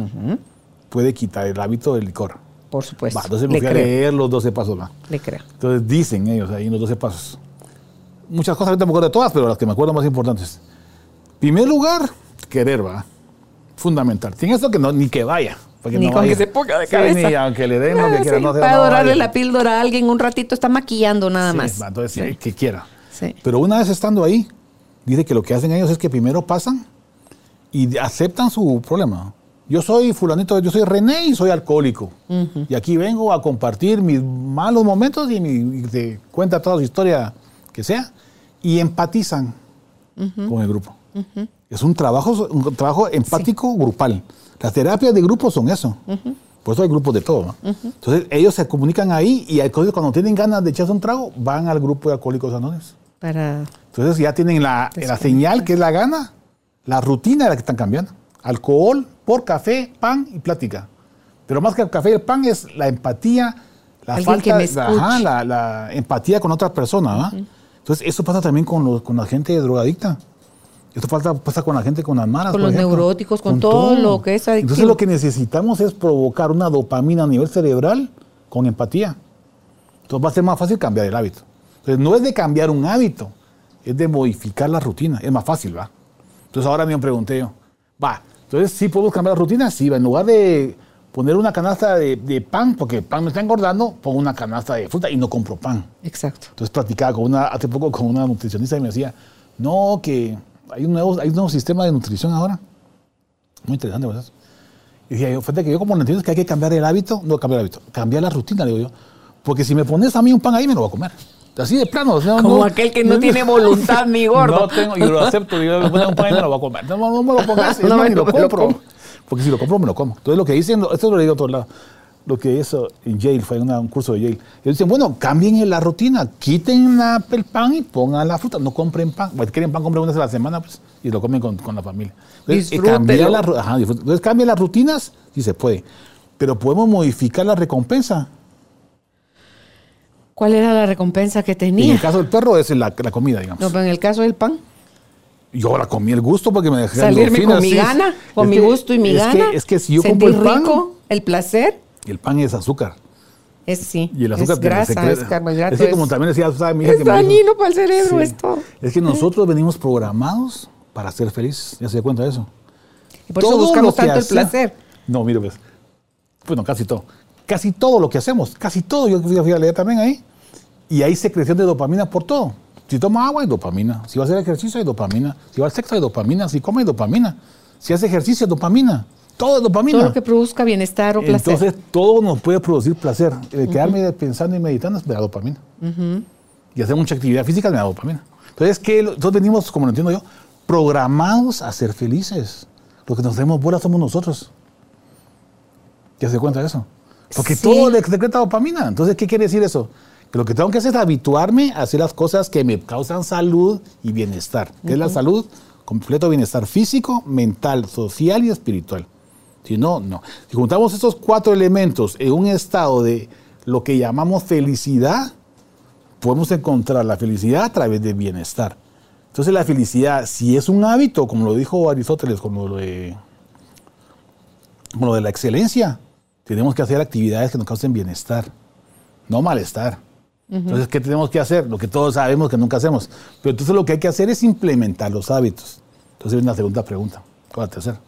puede quitar el hábito del licor. Por supuesto. Va, entonces me le fui a leer los 12 pasos. va. le creo. Entonces dicen ellos ahí en los 12 pasos. Muchas cosas ahorita me acuerdo de todas, pero las que me acuerdo más importantes. Primer lugar, querer, va. Fundamental. Tiene esto que no, ni que vaya. porque Ni no con vaya. que se ponga de Sí, cabeza. ni aunque le den lo Ah, que quiera. sí, no, se- para no dorarle vaya. la píldora a alguien un ratito está maquillando nada Sí, más. va, entonces, sí, que quiera. Sí. Pero una vez estando ahí, dice que lo que hacen ellos es que primero pasan y aceptan su problema. Yo soy fulanito, yo soy René y soy alcohólico. Y aquí vengo a compartir mis malos momentos y, mi, y te cuenta toda su historia que sea. Y empatizan con el grupo. Es un trabajo, un trabajo empático grupal. Las terapias de grupo son eso. Por eso hay grupos de todo. ¿no? Entonces ellos se comunican ahí y cuando tienen ganas de echarse un trago, van al grupo de alcohólicos anónimos. Para Entonces ya tienen la, la señal que es la gana, la rutina de la que están cambiando. Alcohol por café, pan y plática. Pero más que el café y el pan es la empatía, la Alguien que falta me ajá, la, la empatía con otra persona. ¿va? Entonces eso pasa también con, los, con la gente drogadicta. Esto falta, pasa con la gente con las malas. Con los ejemplo. neuróticos, con todo lo que es adictivo. Entonces lo que necesitamos es provocar una dopamina a nivel cerebral con empatía. Entonces va a ser más fácil cambiar el hábito. Entonces no es de cambiar un hábito, es de modificar la rutina. Es más fácil, ¿va? Entonces ahora me pregunté yo, va, entonces sí podemos cambiar la rutina, sí, en lugar de poner una canasta de, de pan, porque el pan me está engordando, pongo una canasta de fruta y no compro pan. Exacto. Entonces platicaba con una, hace poco con una nutricionista y me decía, no, que hay un nuevo, hay un nuevo sistema de nutrición ahora. Muy interesante, ¿verdad? Y decía yo, fíjate que yo como no entiendo es que hay que cambiar el hábito, no cambiar el hábito, cambiar la rutina, digo yo. Porque si me pones a mí un pan ahí, me lo voy a comer. Así de plano. o sea, Como no- aquel que no tiene voluntad ni gordo. No tengo, yo lo acepto, yo me pones un pan y me lo voy a comer. No, no me lo pongas, No, me- ni lo compro. Porque si lo compro, me lo como. Entonces lo que dicen, esto lo leí de otro lado, lo que hizo en Yale, fue un curso de Yale. Ellos dicen, bueno, cambien la rutina, quiten la- el pan y pongan la fruta, no compren pan. Bueno, quieren pan, compren una vez a la semana pues, y lo comen con, con la familia. Entonces, eh, Disfrútelo. cambiar la ru- ajá, disfrute. Entonces cambien las rutinas, sí se puede. Pero podemos modificar la recompensa. ¿Cuál era la recompensa que En tenía? el caso del perro es la, la comida, digamos. No, pero en el caso del pan. Yo la comí el gusto porque me dejé Salirme endorfinas, con mi sí. gana, con Es mi que- gusto y mi es gana. Que, es que si yo compro el pan, rico, el placer, el pan es azúcar. es sí. Y el azúcar es grasa, es carbohidrato. Es que como es- también decía, ¿sabe? mi hija es que dijo- dañino para el cerebro Sí. esto. Es que nosotros venimos programados para ser felices. ¿Ya se da cuenta de eso? Y por eso buscamos tanto el placer. No, mire, pues. Bueno, casi todo. Casi todo lo que hacemos, casi todo, yo fui, fui a leer también ahí. Y hay secreción de dopamina por todo. Si toma agua, hay dopamina. Si va a hacer ejercicio, hay dopamina. Si va al sexo, hay dopamina. Si come, hay dopamina. Si hace ejercicio, hay dopamina. Todo es dopamina. Todo lo que produzca bienestar o placer. Entonces, todo nos puede producir placer. El quedarme pensando y meditando me da dopamina. Y hacer mucha actividad física me da dopamina. Entonces, ¿qué? Nosotros venimos, como lo entiendo yo, programados a ser felices. Lo que nos hacemos bolas somos nosotros. ¿Ya se cuenta de eso? Porque Sí. todo le secreta dopamina. Entonces, ¿qué quiere decir eso? Que lo que tengo que hacer es habituarme a hacer las cosas que me causan salud y bienestar. ¿Qué es la salud? Completo bienestar físico, mental, social y espiritual. Si no, no. Si juntamos estos cuatro elementos en un estado de lo que llamamos felicidad, podemos encontrar la felicidad a través de bienestar. Entonces la felicidad, si es un hábito, como lo dijo Aristóteles, como lo de, como lo de la excelencia, tenemos que hacer actividades que nos causen bienestar, no malestar. Entonces, ¿qué tenemos que hacer? Lo que todos sabemos que nunca hacemos. Pero entonces lo que hay que hacer es implementar los hábitos. Entonces viene la segunda pregunta, o la tercera.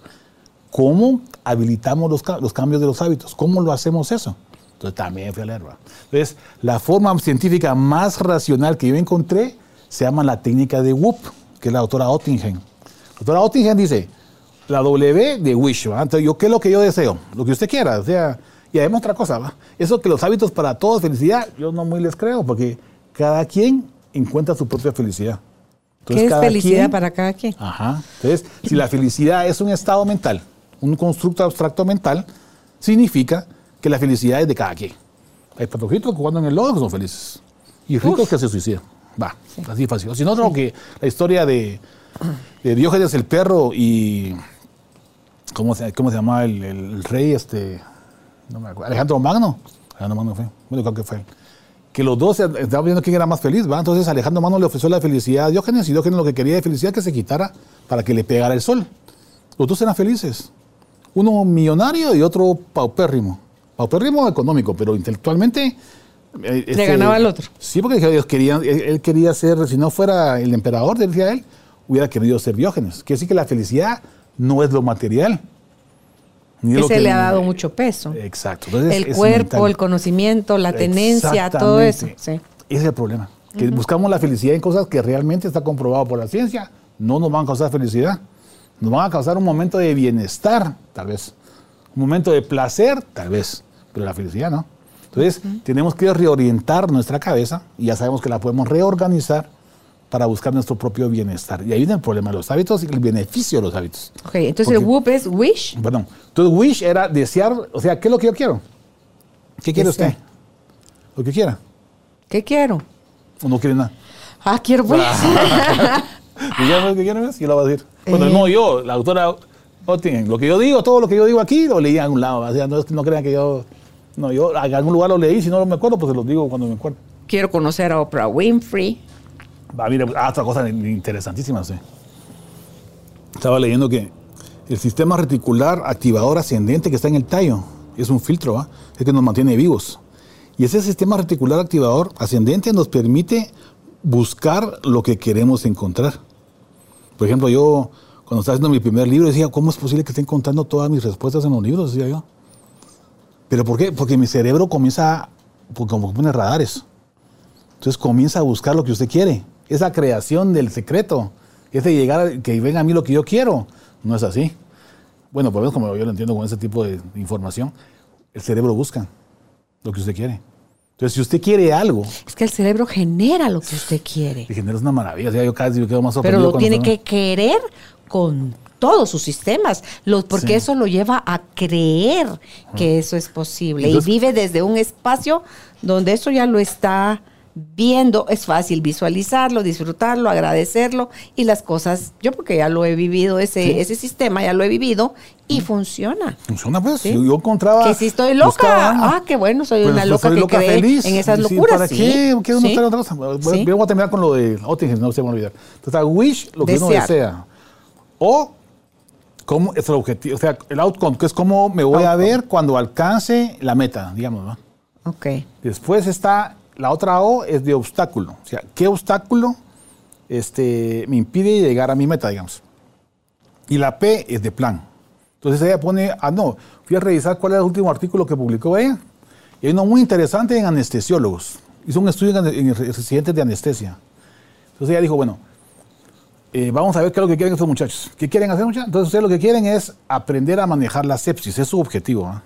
¿Cómo habilitamos los, los cambios de los hábitos? ¿Cómo lo hacemos eso? Entonces también fui a leer. Entonces, la forma científica más racional que yo encontré se llama la técnica de Whoop, que es la doctora Ottingen. La doctora Ottingen dice, la W de Wish, ¿va? Entonces, yo, ¿qué es lo que yo deseo? Lo que usted quiera. O sea, y además otra cosa, ¿va? Eso que los hábitos para todos felicidad, yo no muy les creo, porque cada quien encuentra su propia felicidad. Entonces, ¿Qué es cada felicidad quien- para cada quien? Ajá. Entonces, si la felicidad es un estado mental, un constructo abstracto mental, significa que la felicidad es de cada quien. Hay patojitos que jugando en el lodo que son felices. Y ricos que se suicidan. Va, así fácil. Si no, no, que la historia de, de Diógenes el perro y. ¿Cómo se, cómo se llamaba el, el rey? Este, no me acuerdo. Alejandro Magno. Alejandro Magno fue. Bueno, creo que fue él que los dos estaban viendo quién era más feliz, ¿va? Entonces Alejandro Magno le ofreció la felicidad a Diógenes y Diógenes lo que quería de felicidad que se quitara para que le pegara el sol. Los dos eran felices. Uno millonario y otro paupérrimo. Paupérrimo económico, pero intelectualmente... eh, Le ganaba al otro. Sí, porque ellos querían, él, él quería ser, si no fuera el emperador, decía él, hubiera querido ser Diógenes. Quiere decir que la felicidad no es lo material. Que- le ha dado mucho peso. Exacto. Entonces, el es cuerpo, mental. el conocimiento, la tenencia, todo eso. Sí. Ese es el problema. Que buscamos la felicidad en cosas que realmente está comprobado por la ciencia. No nos van a causar felicidad. Nos van a causar un momento de bienestar, tal vez. Un momento de placer, tal vez, pero la felicidad no. Entonces, tenemos que reorientar nuestra cabeza y ya sabemos que la podemos reorganizar para buscar nuestro propio bienestar. Y ahí viene el problema de los hábitos y el beneficio de los hábitos. Ok, entonces el whoop es wish. Perdón. Entonces, wish era desear, o sea, ¿qué es lo que yo quiero? ¿Qué quiere usted? Lo que quiera. ¿Qué quiero? ¿O no quiere nada? Ah, quiero pues. Dígame lo que quieren y lo va a decir. Bueno, Eh. no yo, la autora Ottingen. Lo que yo digo, todo lo que yo digo aquí, lo leí en algún lado. O sea, no, no crean que yo... No, yo en algún lugar lo leí, si no me acuerdo, pues se los digo cuando me acuerdo. quiero conocer a Oprah Winfrey. Va, mira, ah, otra cosa interesantísima, sí. Estaba leyendo que el sistema reticular activador ascendente que está en el tallo es un filtro, ¿va? es que nos mantiene vivos. Y ese sistema reticular activador ascendente nos permite buscar lo que queremos encontrar. Por ejemplo, yo cuando estaba haciendo mi primer libro decía, ¿cómo es posible que esté encontrando todas mis respuestas en los libros? Decía yo. ¿Pero por qué? Porque mi cerebro comienza, pues, como pone radares. Entonces comienza a buscar lo que usted quiere. Esa creación del secreto, ese llegar, que venga a mí lo que yo quiero, no es así. Bueno, por lo menos como yo lo entiendo con ese tipo de información, el cerebro busca lo que usted quiere. Entonces, si usted quiere algo, Es que el cerebro genera lo que usted quiere. y genera una maravilla. O sea, yo vez yo quedo más Pero lo tiene que querer con todos sus sistemas, lo- porque Sí. eso lo lleva a creer que eso es posible Entonces- y vive desde un espacio donde eso ya lo está viendo, es fácil visualizarlo, disfrutarlo, agradecerlo y las cosas, yo porque ya lo he vivido, ese, Sí. ese sistema ya lo he vivido y funciona. Funciona, pues. Sí. Yo, encontraba. Que si estoy loca, buscaba ah, qué bueno, soy Pues, una pues, loca soy que cree en esas locuras. ¿Para sí. qué? Quiero Sí. mostrar otra cosa. Voy- a terminar con lo de Ottingen, no se me olvidar. Entonces, wish, lo que uno Desear. desea. O, ¿cómo es el objetivo? O sea, el outcome, que es cómo me voy a ver cuando alcance la meta, digamos, ¿no? Ok. Después está la otra O, es de obstáculo. O sea, ¿qué obstáculo este, me impide llegar a mi meta, digamos? Y la P es de plan. Entonces ella pone, ah, no, fui a revisar cuál era el último artículo que publicó ella. Y hay uno muy interesante en anestesiólogos. Hizo un estudio en, en residentes de anestesia. Entonces ella dijo, bueno, eh, vamos a ver qué es lo que quieren estos muchachos. ¿Qué quieren hacer, muchachos? Entonces ustedes lo que quieren es aprender a manejar la sepsis. Es su objetivo. ¿ah?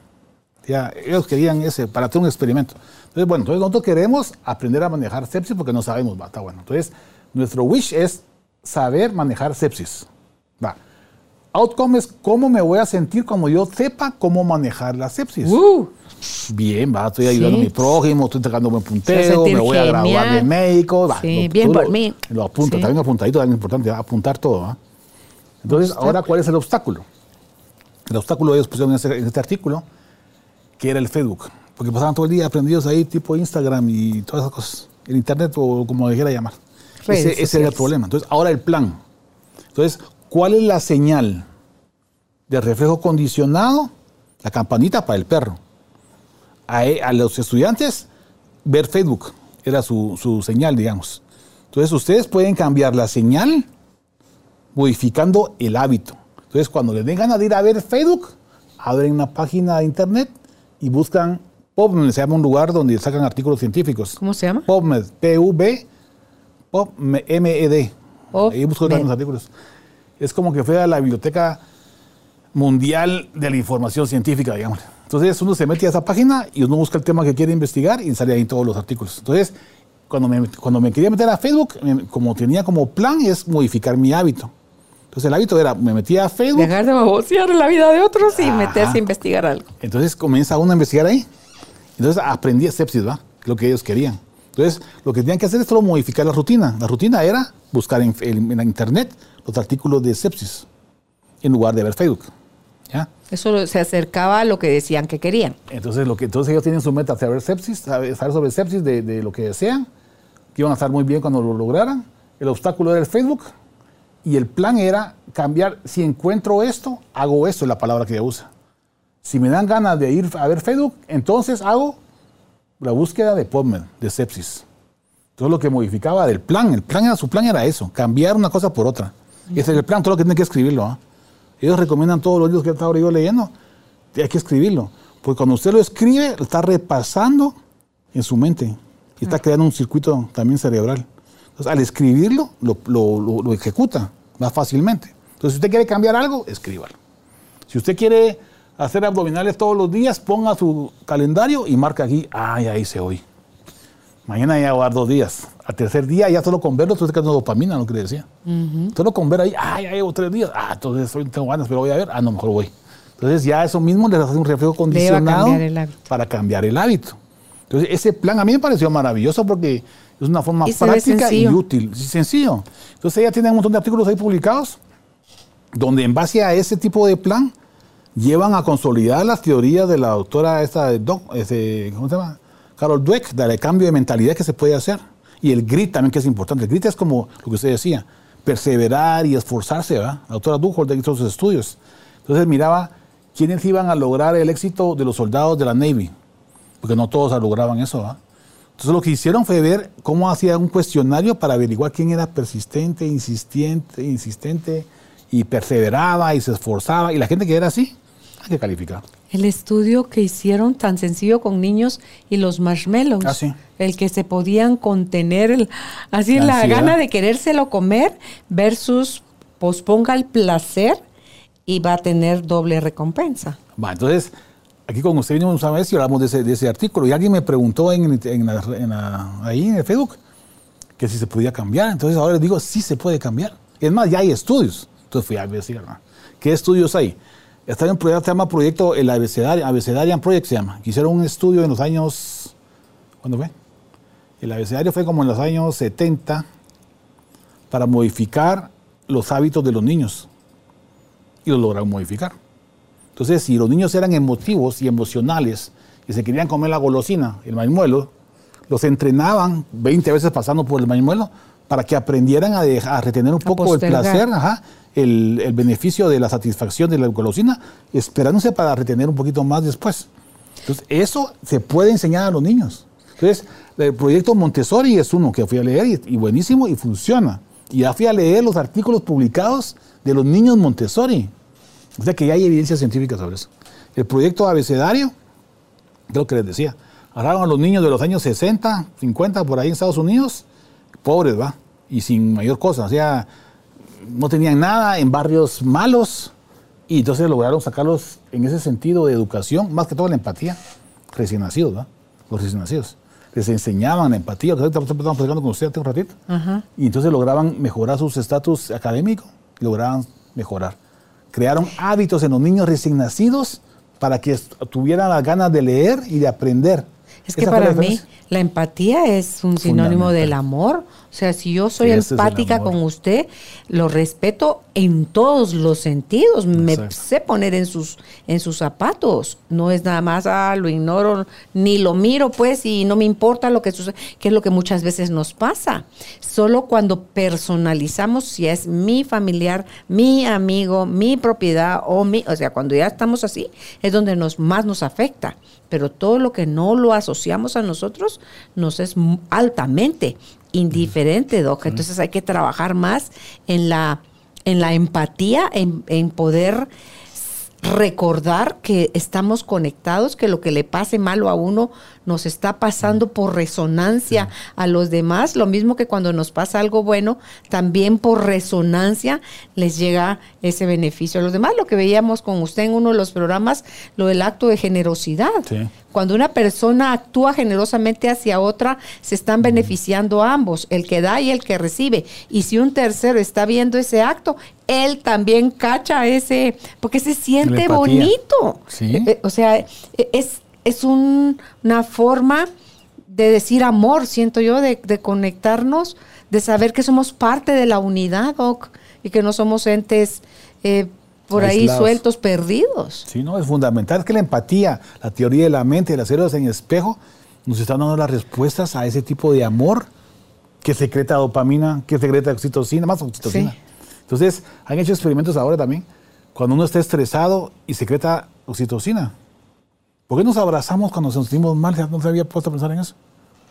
Ya, ellos querían ese para hacer un experimento. Entonces, bueno, entonces nosotros queremos aprender a manejar sepsis porque no sabemos, va, está bueno. Entonces, nuestro wish es saber manejar sepsis. Va. Outcome es cómo me voy a sentir cuando yo sepa cómo manejar la sepsis. Uh, Bien, va, estoy ayudando Sí. a mi prójimo, estoy sacando buen sentir me voy a graduar de genial. médico. Va, Sí, lo- bien por lo- mí. Lo apunta, Sí. también apuntadito, también es importante, apuntar todo. ¿va? Entonces, ahora, ¿cuál es el obstáculo? El obstáculo ellos pusieron en este, en este artículo, que era el Facebook. Porque pasaban todo el día aprendidos ahí, tipo Instagram y todas esas cosas. El Internet o como quiera llamar. Redes Ese, ese era el problema. Entonces, ahora el plan. Entonces, ¿cuál es la señal de reflejo condicionado? La campanita para el perro. A, a los estudiantes, ver Facebook. Era su, su señal, digamos. Entonces, ustedes pueden cambiar la señal modificando el hábito. Entonces, cuando les den ganas de ir a ver Facebook, abren una página de internet y buscan PubMed, se llama un lugar donde sacan artículos científicos. ¿Cómo se llama? PubMed, P-U-B, M-E-D. PubMed. Ahí busco los artículos. Es como que fuera la biblioteca mundial de la información científica, digamos. Entonces uno se mete a esa página y uno busca el tema que quiere investigar y sale ahí todos los artículos. Entonces, cuando me, cuando me quería meter a Facebook, como tenía como plan es modificar mi hábito. Entonces el hábito era, me metía a Facebook, Dejar de babosear la vida de otros y Ajá. meterse a investigar algo. entonces comienza uno a investigar ahí. Entonces aprendí a sepsis, ¿va? Lo que ellos querían. Entonces, lo que tenían que hacer es solo modificar la rutina. La rutina era buscar en, en- en internet los artículos de sepsis en lugar de ver Facebook. ¿Ya? Eso se acercaba a lo que decían que querían. Entonces, lo que, entonces ellos tienen su meta, saber sepsis, saber, saber sobre sepsis de, de lo que desean, que iban a estar muy bien cuando lo lograran. El obstáculo era el Facebook y el plan era cambiar, si encuentro esto, hago esto, es la palabra que ella usa. Si me dan ganas de ir a ver Facebook, entonces hago la búsqueda de PubMed, de sepsis. Todo lo que modificaba del plan, el plan era, su plan era eso, cambiar una cosa por otra. Ese es el plan, todo lo que tiene que escribirlo. ¿ah? Ellos recomiendan todos los libros que estaba yo leyendo, hay que escribirlo. Porque cuando usted lo escribe, lo está repasando en su mente y está creando un circuito también cerebral. Entonces, al escribirlo, lo, lo- lo- lo ejecuta más fácilmente. Entonces, si usted quiere cambiar algo, escríbalo. Si usted quiere hacer abdominales todos los días, ponga su calendario y marca aquí, ah, ya hice hoy. Mañana ya va a dar dos días. Al tercer día ya solo con verlo, estoy sacando dopamina, lo que le decía. Solo con ver ahí, ah, ya llevo tres días. Ah, entonces hoy tengo ganas, pero voy a ver. Ah, no, mejor voy. Entonces ya eso mismo les hace un reflejo condicionado cambiar para cambiar el hábito. Entonces ese plan a mí me pareció maravilloso porque es una forma Y práctica y útil. Sí, sencillo. Entonces ella tiene un montón de artículos ahí publicados donde en base a ese tipo de plan llevan a consolidar las teorías de la doctora esta Doc, este, ¿cómo se llama? Carol Dweck, del cambio de mentalidad que se puede hacer. Y el grit también que es importante. El grit es como lo que usted decía, perseverar y esforzarse, ¿verdad? La doctora Duchold hizo sus estudios. Entonces miraba quiénes iban a lograr el éxito de los soldados de la Navy, porque no todos lograban eso, ¿verdad? Entonces lo que hicieron fue ver cómo hacía un cuestionario para averiguar quién era persistente, insistente, insistente y perseveraba y se esforzaba. Y la gente que era así, hay que calificar. El estudio que hicieron tan sencillo con niños y los marshmallows. Ah, sí. El que se podían contener, el- así La la, gana de querérselo comer versus posponga el placer y va a tener doble recompensa. Va, entonces, aquí con usted vinimos una vez y hablamos de ese, de ese artículo. Y alguien me preguntó ahí en el Facebook que si se podía cambiar. Entonces ahora les digo, sí se puede cambiar. Es más, ya hay estudios. Entonces fui a investigar. ¿Qué estudios hay? Está en un proyecto, se llama proyecto, el Abecedarian, Abecedarian Project se llama. Hicieron un estudio en los años, ¿cuándo fue? El abecedario fue como en los años 70 para modificar los hábitos de los niños. Y lo lograron modificar. Entonces, si los niños eran emotivos y emocionales y se querían comer la golosina, el mañuelo, los entrenaban 20 veces pasando por el mañuelo para que aprendieran a, dejar- a retener un A poco el placer, ajá, el, el beneficio de la satisfacción de la golosina, esperándose para retener un poquito más después. Entonces, eso se puede enseñar a los niños. Entonces, el proyecto Montessori es uno que fui a leer y, y buenísimo y funciona. Y ya fui a leer los artículos publicados de los niños Montessori. O sea que ya hay evidencia científica sobre eso. El proyecto abecedario, creo que les decía, agarraron a los niños de los años 60, 50, por ahí en Estados Unidos, pobres, ¿va? Y sin mayor cosa. O sea, no tenían nada en barrios malos. Y entonces lograron sacarlos en ese sentido de educación, más que todo la empatía. Recién nacidos, ¿va? Los recién nacidos. Les enseñaban la empatía, que ahorita estamos platicando con usted hace un ratito. Y entonces lograban mejorar sus estatus académicos, lograban mejorar. Crearon hábitos en los niños recién nacidos para que tuvieran las ganas de leer y de aprender. Es que la para mí la empatía es un sinónimo del amor. O sea, si yo soy empática con usted, lo respeto en todos los sentidos. Me sé poner en sus, en sus zapatos. No es nada más, ah, lo ignoro, ni lo miro, pues, y no me importa lo que sucede, que es lo que muchas veces nos pasa. Solo cuando personalizamos si es mi familiar, mi amigo, mi propiedad o mi, o sea, cuando ya estamos así, es donde nos más nos afecta. Pero todo lo que no lo asociamos a nosotros nos es altamente indiferente, Doc. Entonces hay que trabajar más en la, en la empatía, en, en poder recordar que estamos conectados, que lo que le pase malo a uno nos está pasando por resonancia a los demás, lo mismo que cuando nos pasa algo bueno, también por resonancia les llega ese beneficio a los demás. Lo que veíamos con usted en uno de los programas, lo del acto de generosidad. Sí. Cuando una persona actúa generosamente hacia otra, se están beneficiando ambos, el que da y el que recibe. Y si un tercero está viendo ese acto, él también cacha ese, porque se siente bonito. Sí. Eh, eh, o sea, eh, es, es un- una forma de decir amor, siento yo, de, de conectarnos, de saber que somos parte de la unidad, Doc, y que no somos entes eh, por ahí sueltos, perdidos. Sí, no, es fundamental. Que la empatía, la teoría de la mente, las héroes en espejo, nos están dando las respuestas a ese tipo de amor que secreta dopamina, que secreta oxitocina, más oxitocina. Sí. Entonces, han hecho experimentos ahora también, cuando uno está estresado y secreta oxitocina. ¿Por qué nos abrazamos cuando nos sentimos mal? ¿Ya ¿No se había puesto a pensar en eso?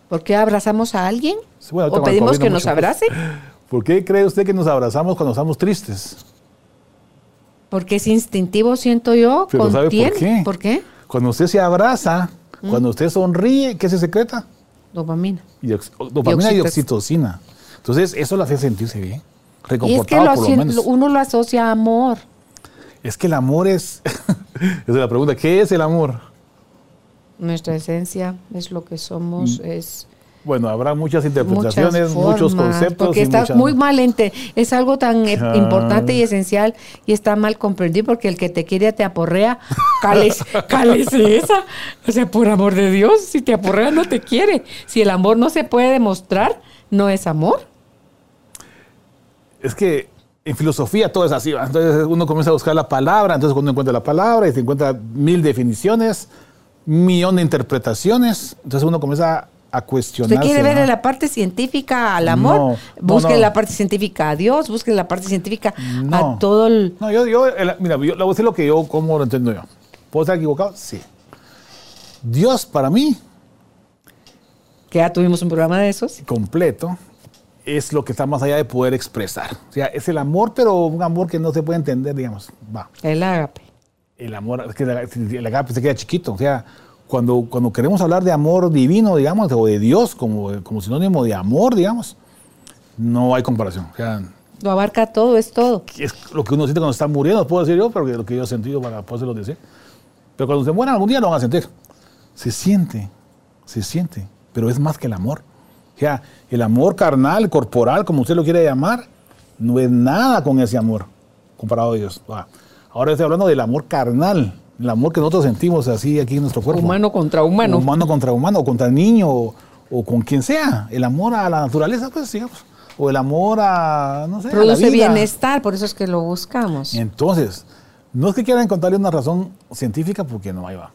¿Por qué abrazamos a alguien? Sí, bueno, ¿O pedimos que nos mucho. abrace? ¿Por qué cree usted que nos abrazamos cuando estamos tristes? Porque es instintivo, siento yo. Pero ¿sabe por qué? ¿Por qué? Cuando usted se abraza, Mm. cuando usted sonríe, ¿qué se secreta? Dopamina. y dopamina y, oxitocina. Entonces, eso lo hace sentirse bien, Y es que reconfortado lo por lo menos. uno lo asocia a amor. Es que el amor es, Esa es la pregunta. ¿Qué es el amor? Nuestra esencia es lo que somos, es Bueno, habrá muchas interpretaciones, muchas muchos formas, conceptos. Porque está muchas- muy mal, ente- es algo tan e- Claro. importante y esencial y está mal comprendido porque el que te quiere te aporrea, cales, cálese esa. O sea, por amor de Dios, si te aporrea no te quiere. Si el amor no se puede demostrar, no es amor. Es que en filosofía todo es así. Entonces uno comienza a buscar la palabra, entonces cuando encuentra la palabra y se encuentra mil definiciones, millón de interpretaciones, entonces uno comienza a cuestionarse. Usted quiere ver ¿va? la parte científica al amor, No, no, busque no. la parte científica a Dios, busque la parte científica No. a todo el... No, yo, yo el- mira, yo le voy a decir lo que yo, cómo lo entiendo yo. ¿Puedo estar equivocado? Sí. Dios para mí, Que ya tuvimos un programa de esos. completo, es lo que está más allá de poder expresar. O sea, es el amor, pero un amor que no se puede entender, digamos. Va. El ágape. El amor, es que el, el agape se queda chiquito. O sea, cuando, cuando queremos hablar de amor divino, digamos, o de Dios como, como sinónimo de amor, digamos, no hay comparación. O sea, Lo abarca todo, es todo. es lo que uno siente cuando está muriendo, puedo decir yo, pero lo que yo he sentido para poderlo decir. Pero cuando se mueran algún día lo van a sentir. Se siente, se siente, pero es más que el amor. O sea, el amor carnal, corporal, como usted lo quiere llamar, no es nada con ese amor comparado a Dios. Va. Ahora estoy hablando del amor carnal, el amor que nosotros sentimos así aquí en nuestro cuerpo. Humano contra humano. Humano contra humano, o contra el niño, o, o con quien sea. El amor a la naturaleza, pues digamos. O el amor a, no sé, a la Produce vida. bienestar, por eso es que lo buscamos. Entonces, no es que quieran encontrarle una razón científica, porque no hay va.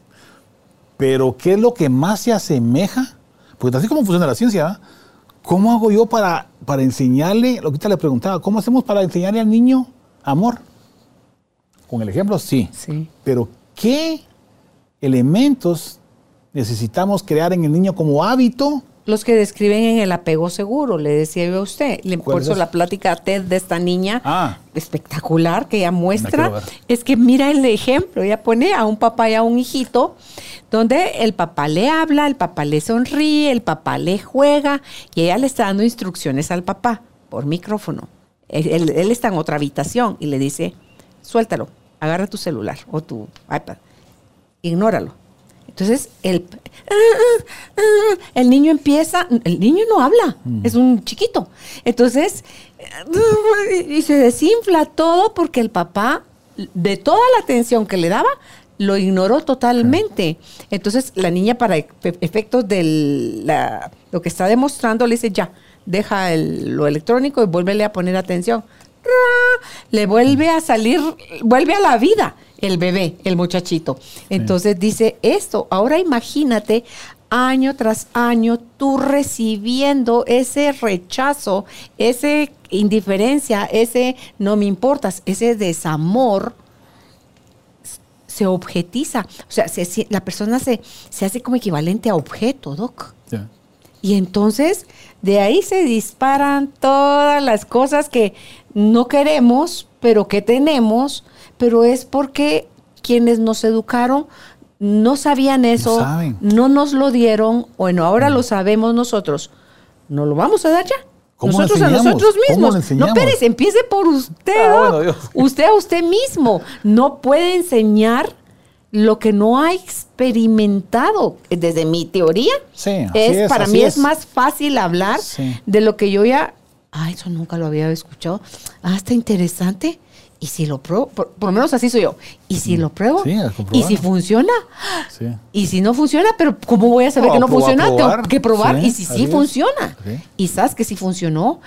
Pero, ¿qué es lo que más se asemeja? Porque así como funciona la ciencia, ¿va? ¿cómo hago yo para, para enseñarle? Lo que ahorita le preguntaba, ¿cómo hacemos para enseñarle al niño amor? Con el ejemplo, sí. Sí. Pero, ¿qué elementos necesitamos crear en el niño como hábito? Los que describen en el apego seguro, le decía yo a usted. Le- ¿Cuál Por es eso ese? la plática TED de esta niña Ah. espectacular que ella muestra. Es que mira el ejemplo, ella pone a un papá y a un hijito, donde el papá le habla, el papá le sonríe, el papá le juega y ella le está dando instrucciones al papá por micrófono. Él, él- él está en otra habitación y le dice, suéltalo, agarra tu celular o tu iPad, ignóralo. Entonces, el, el niño empieza, el niño no habla, es un chiquito. Entonces, y se desinfla todo porque el papá, de toda la atención que le daba, lo ignoró totalmente. Entonces, la niña, para e- efectos de lo que está demostrando, le dice, ya, deja el- lo electrónico y vuélvele a poner atención. Le vuelve a salir, vuelve a la vida el bebé, el muchachito. Entonces dice esto, ahora imagínate año tras año tú recibiendo ese rechazo, esa indiferencia, ese no me importas, ese desamor se objetiza, o sea, se- se- la persona se, se hace como equivalente a objeto, Doc. Y entonces de ahí se disparan todas las cosas que no queremos, pero que tenemos, pero es porque quienes nos educaron no sabían eso, no nos lo dieron, bueno, ahora lo sabemos nosotros. ¿No lo vamos a dar ya? ¿Cómo lo nosotros a nosotros ¿Cómo mismos. no? Pérez, empiece por usted. Ah, bueno. Usted a usted mismo. No puede enseñar lo que no ha experimentado. Desde mi teoría, Sí, es, es, para mí es. es más fácil hablar Sí. de lo que yo ya. Ah, eso nunca lo había escuchado. Ah, está interesante. Y si lo pruebo, por, por lo menos así soy yo. Y si lo pruebo, Mm. Sí, y si funciona, Sí. y si no funciona, pero ¿cómo voy a saber No, que no probar, funciona? probar. Tengo que probar. Sí, y si sí funciona. Y sabes que sí funcionó.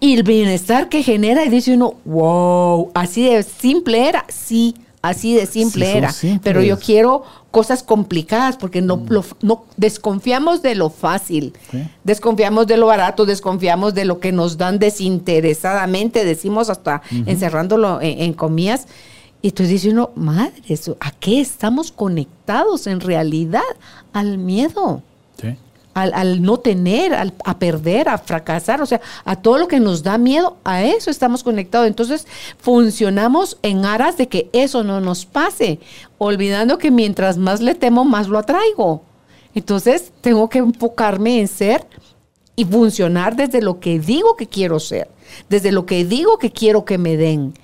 Y el bienestar que genera, y dice uno, wow, así de simple era. Sí, así de simple era. Pero yo quiero cosas complicadas porque no, lo- no desconfiamos de lo fácil. Sí. Desconfiamos de lo barato, desconfiamos de lo que nos dan desinteresadamente, decimos hasta encerrándolo en, en comillas. Y entonces dice uno, madre, ¿a qué estamos conectados en realidad? Al miedo. Al, no tener, al- a perder, a fracasar, o sea, a todo lo que nos da miedo, a eso estamos conectados. Entonces funcionamos en aras de que eso no nos pase, olvidando que mientras más le temo, más lo atraigo. Entonces tengo que enfocarme en ser y funcionar desde lo que digo que quiero ser, desde lo que digo que quiero que me den.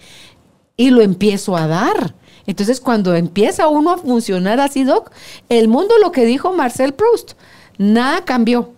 Y lo empiezo a dar. Entonces, cuando empieza uno a funcionar así, Doc, el mundo, lo que dijo Marcel Proust, nada cambió,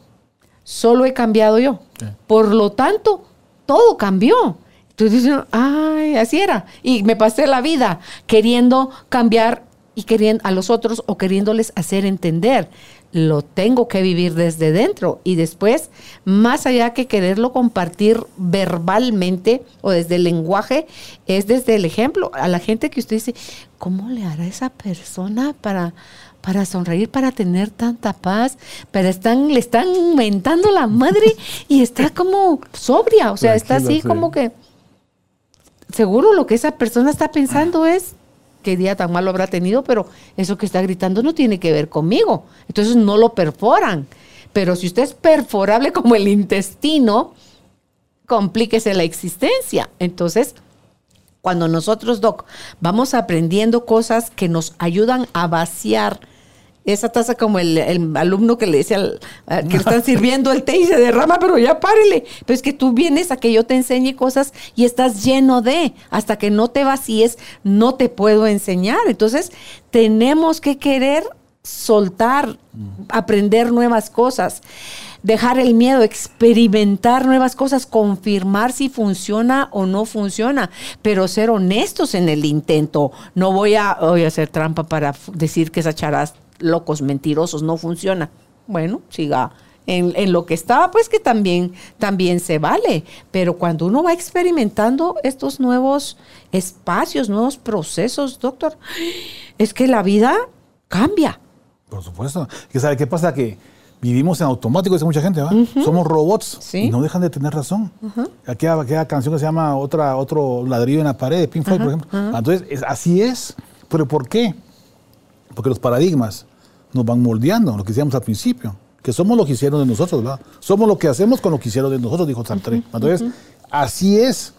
solo he cambiado yo. Por lo tanto, todo cambió. Entonces dicen, ay, así era. Y me pasé la vida queriendo cambiar y queriendo a los otros o queriéndoles hacer entender. Lo tengo que vivir desde dentro y después, más allá que quererlo compartir verbalmente o desde el lenguaje, es desde el ejemplo. A la gente que usted dice, ¿cómo le hará esa persona para, para sonreír, para tener tanta paz? Pero están, le están mentando la madre y está como sobria, o sea, está así como que seguro lo que esa persona está pensando es qué día tan malo habrá tenido, pero eso que está gritando no tiene que ver conmigo. Entonces no lo perforan. Pero si usted es perforable como el intestino, complíquese la existencia. Entonces, cuando nosotros, Doc, vamos aprendiendo cosas que nos ayudan a vaciar esa taza como el, alumno que le dice al, que le están sirviendo el té y se derrama, pero ya párele. Pero es que tú vienes a que yo te enseñe cosas y estás lleno de, hasta que no te vacíes, no te puedo enseñar. Entonces, tenemos que querer soltar, aprender nuevas cosas, dejar el miedo, experimentar nuevas cosas, confirmar si funciona o no funciona, pero ser honestos en el intento. No voy a, voy a hacer trampa para decir que esa charas locos, mentirosos, no funciona. Bueno, siga en, lo que estaba, pues que también, también se vale. Pero cuando uno va experimentando estos nuevos espacios, nuevos procesos, doctor, es que la vida cambia. Por supuesto. ¿Y sabe qué pasa? Que vivimos en automático, dice mucha gente, ¿va? Somos robots y no dejan de tener razón. Aquí hay aquella canción que se llama otra, otro ladrillo en la pared de Pink Floyd, por ejemplo. Entonces, así es. ¿Pero por qué? Porque los paradigmas nos van moldeando, lo que decíamos al principio, que somos lo que hicieron de nosotros, ¿verdad? Somos lo que hacemos con lo que hicieron de nosotros, dijo Sartre. Entonces, así es,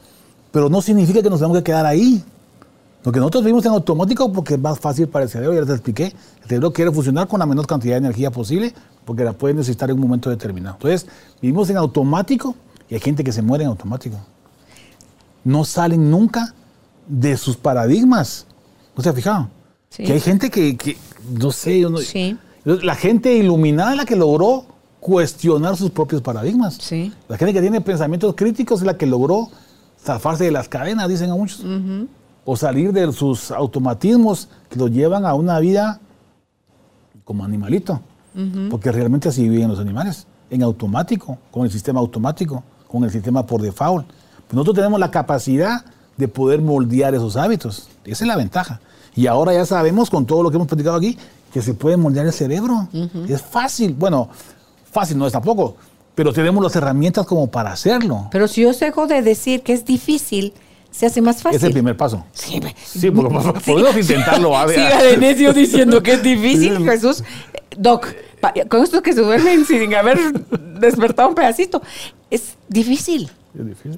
pero no significa que nos tenemos que quedar ahí. Lo que nosotros vivimos en automático porque es más fácil para el cerebro, ya les expliqué. El cerebro quiere funcionar con la menor cantidad de energía posible porque la puede necesitar en un momento determinado. Entonces, vivimos en automático y hay gente que se muere en automático. No salen nunca de sus paradigmas. ¿No se ha fijado? Que hay gente que, no sé, la gente iluminada es la que logró cuestionar sus propios paradigmas. La gente que tiene pensamientos críticos es la que logró zafarse de las cadenas, dicen a muchos. O salir de sus automatismos que los llevan a una vida como animalito. Porque realmente así viven los animales, en automático, con el sistema automático, con el sistema por default. nosotros tenemos la capacidad de poder moldear esos hábitos. Esa es la ventaja. Y ahora ya sabemos, con todo lo que hemos platicado aquí, que se puede moldear el cerebro. Es fácil. Bueno, fácil no es tampoco, pero tenemos las herramientas como para hacerlo. Pero si yo dejo de decir que es difícil, se hace más fácil. Es el primer paso. Sí, sí podemos intentarlo. A ver. Siga de necio diciendo que es difícil, Jesús. Doc, con esto que se duermen sin haber despertado un pedacito, es difícil.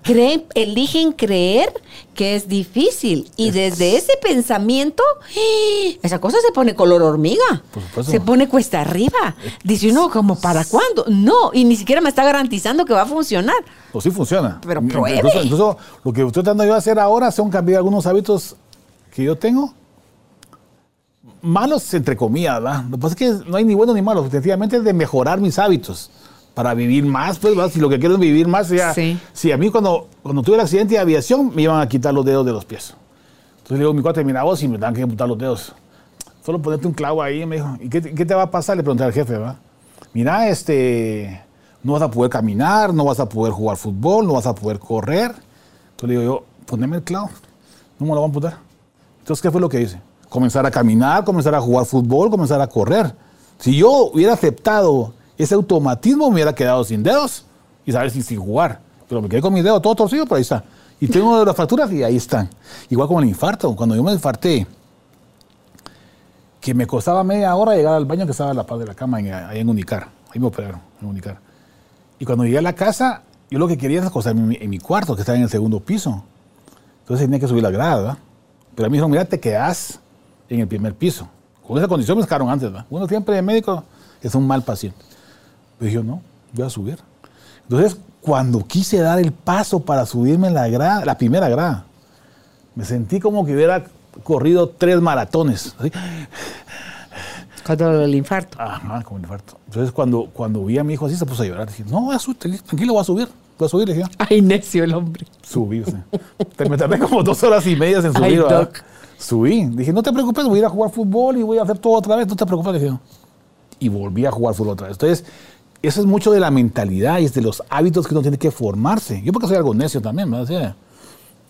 Creen, eligen creer que es difícil. Y desde ese pensamiento, esa cosa se pone color hormiga. Se pone cuesta arriba. Dice uno, como para cuándo? No, y ni siquiera me está garantizando que va a funcionar. Pues sí funciona. Pero pruebe. Incluso, lo que estoy tratando yo de hacer ahora son cambiar algunos hábitos que yo tengo. Malos, entre comillas, ¿verdad? Lo que pasa es que no hay ni buenos ni malos. Sencillamente es de mejorar mis hábitos para vivir más, pues, si lo que quiero es vivir más, ya, sí. a mí cuando, cuando tuve el accidente de aviación me iban a quitar los dedos de los pies. Entonces le digo mi cuate, mira vos, si me dan que amputar los dedos, solo ponerte un clavo ahí, me dijo, ¿y qué, te va a pasar? Le pregunté al jefe, ¿verdad? Mira, este, no vas a poder caminar, no vas a poder jugar fútbol, no vas a poder correr. Entonces le digo yo, poneme el clavo, no me lo van a amputar. Entonces, ¿qué fue lo que hice? Comenzar a caminar, comenzar a jugar fútbol, comenzar a correr. Si yo hubiera aceptado ese automatismo me hubiera quedado sin dedos y saber si sin jugar. Pero me quedé con mis dedos todo torcido, pero ahí está. Y tengo las fracturas y ahí están. Igual como el infarto. Cuando yo me infarté, que me costaba media hora llegar al baño que estaba a la paz de la cama ahí en Unicar. Ahí me operaron, en Unicar. Y cuando llegué a la casa, yo lo que quería era acostarme en mi, cuarto, que estaba en el segundo piso. Entonces tenía que subir la grada, ¿verdad? Pero a mí me dijeron, mira, te quedas en el primer piso. Con esa condición me sacaron antes, ¿verdad? Uno siempre de médico es un mal paciente. Pero yo no, voy a subir. Entonces, cuando quise dar el paso para subirme la grada, la primera grada, me sentí como que hubiera corrido tres maratones. Cuando el infarto. Ajá, como infarto. Entonces, cuando, cuando vi a mi hijo así, se puso a llorar. Dije, no, voy a subir, tranquilo, voy a subir. Voy a subir, le dije. Ay, necio el hombre. Subí, o sea. Me tardé como dos horas y media en subir. Ay. Subí. Dije, no te preocupes, voy a ir a jugar fútbol y voy a hacer todo otra vez. No te preocupes, le dije. Y volví a jugar fútbol otra vez. Entonces, eso es mucho de la mentalidad y es de los hábitos que uno tiene que formarse. Yo porque soy algo necio también, ¿verdad? O sea,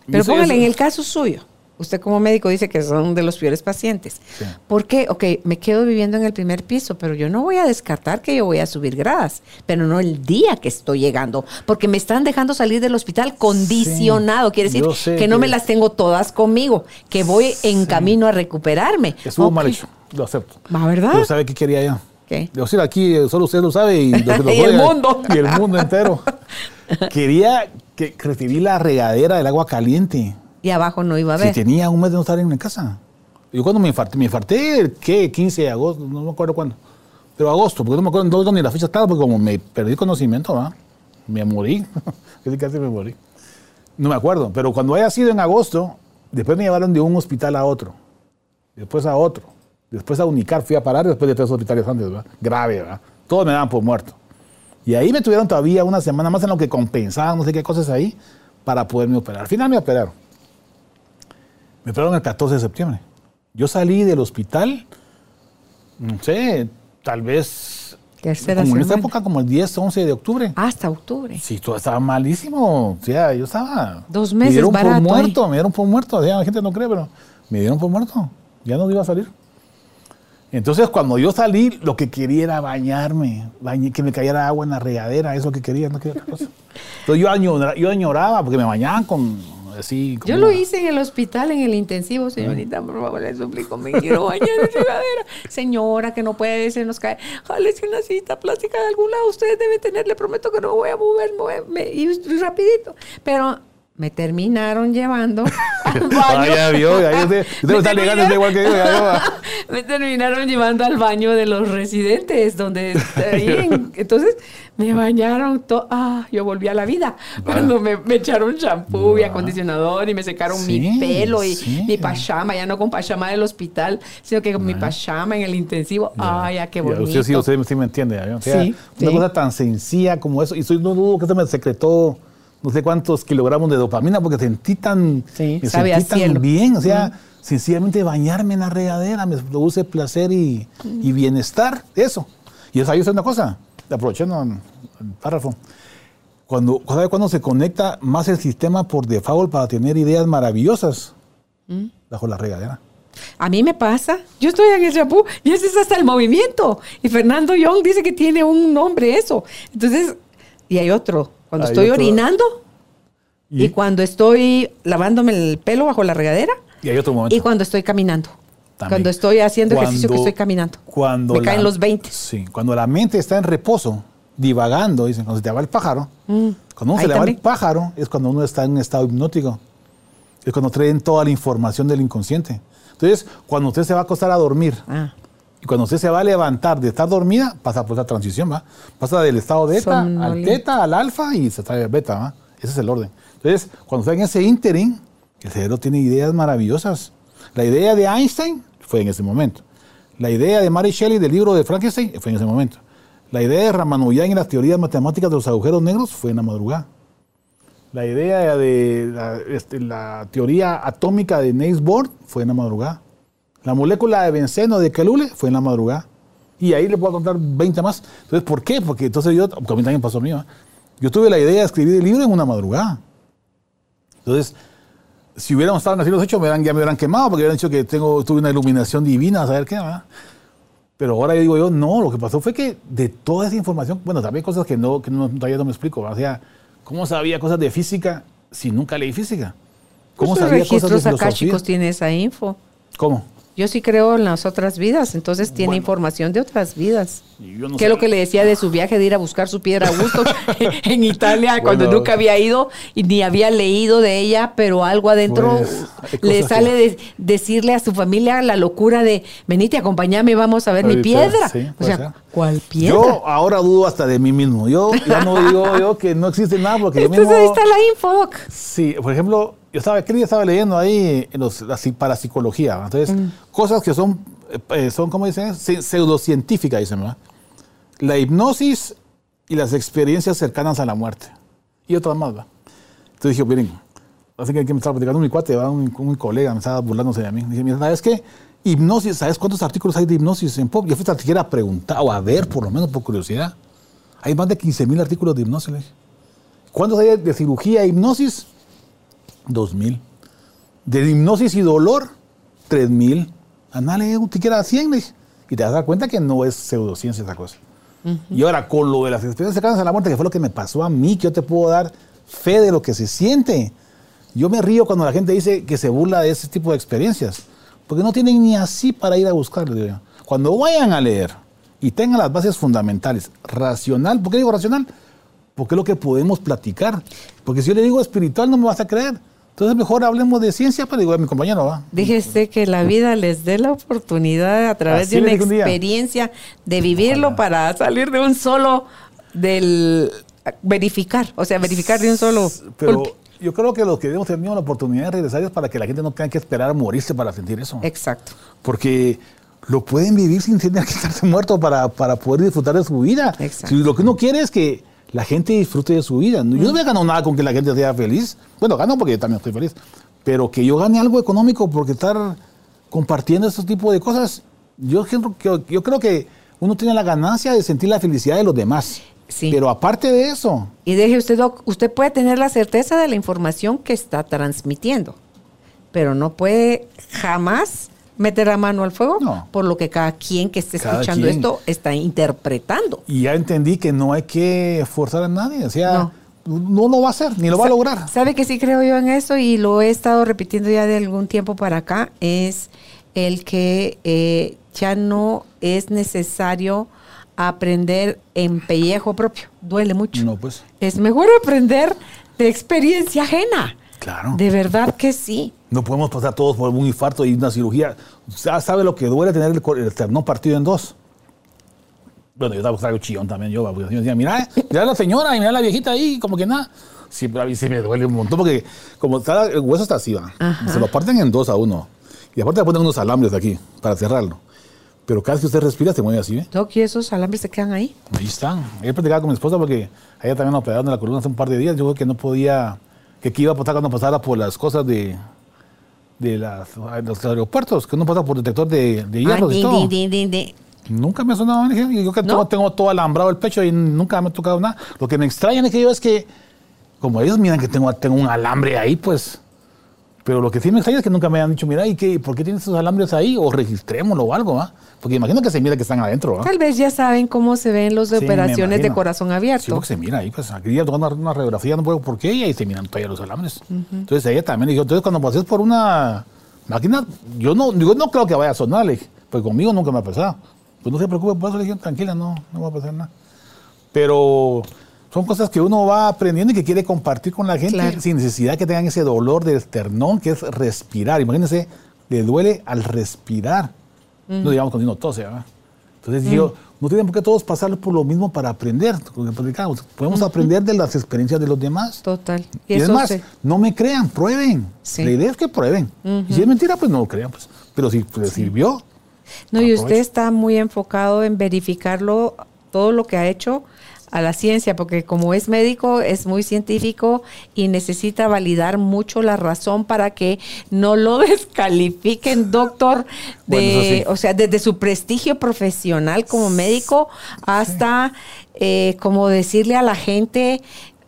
Pero póngale, en el caso suyo, usted como médico dice que son de los peores pacientes. Sí. ¿Por qué? Ok, me quedo viviendo en el primer piso, pero yo no voy a descartar que yo voy a subir gradas, pero no el día que estoy llegando, porque me están dejando salir del hospital condicionado. Quiere decir que no que- me las tengo todas conmigo, que voy en camino a recuperarme. Estuvo Ok. mal hecho, lo acepto. ¿Va, verdad? Pero ¿sabe qué quería yo? ¿Qué? Yo decir, aquí solo usted lo sabe y, lo el mundo. Y el mundo entero. Quería que recibí la regadera del agua caliente. Y abajo no iba a Si ver. tenía un mes de no estar en mi casa. Yo cuando me infarté, me infarté, el, ¿qué? 15 de agosto, no me acuerdo cuándo. Pero agosto, porque no me acuerdo no, ni la fecha estaba, porque como me perdí conocimiento, ¿va? Me morí. Casi me morí. No me acuerdo, pero cuando haya sido en agosto, después me llevaron de un hospital a otro, después a otro, después a Unicar fui a parar después de tres hospitales antes, ¿verdad? Grave, ¿verdad? Todos me daban por muerto. Y ahí me tuvieron todavía una semana más en lo que compensaban, no sé qué cosas ahí, para poderme operar. Al final me operaron. Me operaron el 14 de septiembre. Yo salí del hospital, no sé, tal vez Tercera como en esta semana. época, como el 10, 11 de octubre. Hasta octubre. Sí, todo estaba malísimo. O sea, yo estaba. Dos Me meses dieron barato por muerto, me dieron por muerto. O sea, la gente no cree, pero me dieron por muerto. Ya no iba a salir. Entonces, cuando yo salí, lo que quería era bañarme, que me cayera agua en la regadera, eso es lo que quería, no quería otra cosa. Entonces, yo, añora- yo añoraba porque me bañaban con así. Yo lo hice en el hospital, en el intensivo, señorita, por favor, le suplico, me quiero bañar en regadera. Señora, que no puede, se nos cae. Jálese una cita plástica de algún lado, ustedes deben tener, le prometo que no voy a mover, moverme, y rapidito. Pero me terminaron llevando al baño. Ah, ya vio, me igual que yo. ya terminaron llevando al baño de los residentes, donde ahí entonces me bañaron todo. Ah, yo volví a la vida. Cuando me, me echaron champú y acondicionador y me secaron Sí, mi pelo y sí. mi pachama, ya no con pachama del hospital, sino que con mi pachama en el intensivo. Ay, ya qué bonito. Usted sí, usted sí me entiende. ¿ya? O sea, Sí, una cosa tan sencilla como eso. Y soy, no dudo que se me secretó no sé cuántos kilogramos de dopamina porque sentí tan, Sí, me sabe sentí tan bien. O sea, sencillamente bañarme en la regadera me produce placer y, y bienestar. Eso. Y eso ahí es una cosa. Aprovechando el párrafo. Cuando, ¿Sabe cuándo se conecta más el sistema por default para tener ideas maravillosas? Mm. Bajo la regadera. A mí me pasa. Yo estoy en el champú y ese es hasta el movimiento. Y Fernando Young dice que tiene un nombre eso. Entonces, y hay otro. Cuando estoy otro. orinando y, Y- cuando estoy lavándome el pelo bajo la regadera Y hay otro momento. y cuando estoy caminando. También. Cuando estoy haciendo ejercicio que estoy caminando. Cuando me la- caen los 20. Sí, cuando la mente está en reposo, divagando, dicen, cuando se te va el pájaro, cuando uno Ahí se le va el pájaro, es cuando uno está en un estado hipnótico. Es cuando traen toda la información del inconsciente. Entonces, cuando usted se va a acostar a dormir Ah, y cuando usted se va a levantar de estar dormida, pasa por esa transición, ¿va? Pasa del estado beta al Somnoliento. teta, al alfa y se está al beta, ¿va? Ese es el orden. Entonces, cuando está en ese ínterin, el cerebro tiene ideas maravillosas. La idea de Einstein fue en ese momento. La idea de Mary Shelley del libro de Frankenstein fue en ese momento. La idea de Ramanujan y las teorías matemáticas de los agujeros negros fue en la madrugada. La idea de la, este, la teoría atómica de Niels Bohr fue en la madrugada. La molécula de benceno de Kelule fue en la madrugada. Y ahí le puedo contar 20 más. Entonces, ¿por qué? Porque entonces yo, porque a mí también pasó mío. ¿eh? Yo tuve la idea de escribir el libro en una madrugada. Entonces, si hubiéramos estado en los siglos hechos, me hubieran, ya me hubieran quemado porque hubieran dicho que tengo, tuve una iluminación divina, a saber qué, ¿verdad? Pero ahora yo digo yo, no, lo que pasó fue que de toda esa información, bueno, también cosas que, no, que no, todavía no me explico. ¿verdad? O sea, ¿cómo sabía cosas de física si nunca leí física? ¿Cómo Esos sabía cosas de registros filosofía? akáshicos tiene esa info. ¿Cómo? Yo sí creo en las otras vidas, entonces tiene Bueno. información de otras vidas. Yo no ¿Qué es lo sé. que le decía de su viaje de ir a buscar su piedra a gusto en Italia cuando nunca había ido y ni había leído de ella, pero algo adentro Pues, le sale que- de decirle a su familia la locura de venite, acompáñame, vamos a ver mi piedra. sí, o sea, ser. ¿cuál piedra? Yo ahora dudo hasta de mí mismo. Yo ya no digo yo que no existe nada porque yo Entonces mismo... ahí está la info, Doc. Sí, por ejemplo, yo estaba, ¿qué día estaba leyendo ahí los, la, parapsicología? Entonces, cosas que son, eh, son ¿cómo dicen? Se- Pseudocientíficas, dicen, ¿verdad? La hipnosis y las experiencias cercanas a la muerte. Y otras más, ¿verdad? Entonces dije, miren, así que aquí me estaba platicando mi cuate, ¿verdad? un, un colega, me estaba burlándose de mí. Dije, mira, ¿sabes qué? Hipnosis, ¿sabes cuántos artículos hay de hipnosis en pop? Yo fui tan siquiera a preguntar o a ver, por lo menos por curiosidad. Hay más de 15 mil artículos de hipnosis. ¿Cuántos hay de cirugía e hipnosis? 2000. De hipnosis y dolor, 3000. Andale, un siquiera 100. le. Y te dar cuenta que no es pseudociencia esa cosa. Y ahora, con lo de las experiencias cercanas a la muerte, que fue lo que me pasó a mí, que yo te puedo dar fe de lo que se siente. Yo me río cuando la gente dice que se burla de ese tipo de experiencias, porque no tienen ni así para ir a buscarlo. Cuando vayan a leer y tengan las bases fundamentales, racional, ¿por qué digo racional? Porque es lo que podemos platicar. Porque si yo le digo espiritual, no me vas a creer. Entonces, mejor hablemos de ciencia, pero digo a mi compañero, va. Díjese que la vida les dé la oportunidad a través Así de una experiencia de vivirlo para salir de un solo del verificar, o sea, verificar de un solo Pero golpe. yo creo que los que hemos tenido la oportunidad de regresar es para que la gente no tenga que esperar a morirse para sentir eso. Exacto. Porque lo pueden vivir sin tener que estarse muerto para, para poder disfrutar de su vida. Exacto. Si lo que uno quiere es que la gente disfrute de su vida. Yo no me gano nada con que la gente sea feliz. Bueno, gano porque yo también estoy feliz. Pero que yo gane algo económico porque estar compartiendo este tipo de cosas, yo, creo que- yo creo que uno tiene la ganancia de sentir la felicidad de los demás. Sí. Pero aparte de eso, Y deje usted, usted puede tener la certeza de la información que está transmitiendo, pero no puede jamás meter la mano al fuego No. por lo que cada quien que esté Cada escuchando quien. esto está interpretando. y ya entendí que no hay que forzar a nadie. O sea, No. no, lo va a hacer, ni lo va a lograr. ¿Sabe que sí creo yo en eso y lo he estado repitiendo ya de algún tiempo para acá? Es el que eh, ya no es necesario aprender en pellejo propio. Duele mucho. No, pues. Es mejor aprender de experiencia ajena. Claro. De verdad que sí. No podemos pasar todos por un infarto y una cirugía. ¿Sabe lo que duele tener el, el esternón partido en dos? Bueno, yo estaba traigo chillón también. Yo, porque yo decía, mira, mira a la señora y mira a la viejita ahí, como que nada. Sí, pero a mí sí me duele un montón porque como está, el hueso está así, va. Se lo parten en dos a uno. Y aparte le ponen unos alambres aquí para cerrarlo. Pero cada vez que usted respira se mueve así, ¿eh? ¿y esos alambres se quedan ahí? Ahí están. Ayer platicaba con mi esposa porque ella también me operaron de la columna hace un par de días. Yo creo que no podía, que aquí iba a pasar cuando pasara por las cosas de, de las- los aeropuertos, que no pasa por detector de, de Ah, hierro y todo. Nunca me ha sonado, y yo que ¿No? tengo, tengo todo alambrado el pecho y nunca me ha tocado nada. Lo que me extraña es que yo es que, como ellos miran que tengo, tengo un alambre ahí, pues. Pero lo que sí me extraña es que nunca me han dicho, mira, ¿y qué, por qué tienes esos alambres ahí? O registrémoslo o algo, ¿va? Porque imagino que se mira que están adentro, ¿va? Tal vez ya saben cómo se ven los de Sí, operaciones de corazón Sí, abierto. porque se mira ahí, pues aquí ya tomando una, radiografía, no puedo por qué, y ahí se miran todavía los alambres. Entonces ella también dijo, entonces cuando pases por una máquina, yo no, yo no creo que vaya a sonar, le dije, pues conmigo nunca me ha pasado. Pues no se preocupe por eso, le dije, tranquila, no, no va a pasar nada. Pero son cosas que uno va aprendiendo y que quiere compartir con la gente Claro. sin necesidad que tengan ese dolor del esternón, que es respirar. Imagínense, le duele al respirar. No digamos cuando uno tose, ¿verdad? Entonces digo, no tienen por qué todos pasar por lo mismo para aprender. Podemos aprender de las experiencias de los demás. Total. Y, eso además, se- no me crean, prueben. Sí. La idea es que prueben. Y si es mentira, pues no lo crean. Pues. Pero si les sirvió, No, y usted está muy enfocado en verificarlo, todo lo que ha hecho a la ciencia, porque como es médico, es muy científico y necesita validar mucho la razón para que no lo descalifiquen, doctor, de, Bueno, eso sí. o sea, desde su prestigio profesional como médico hasta eh, como decirle a la gente,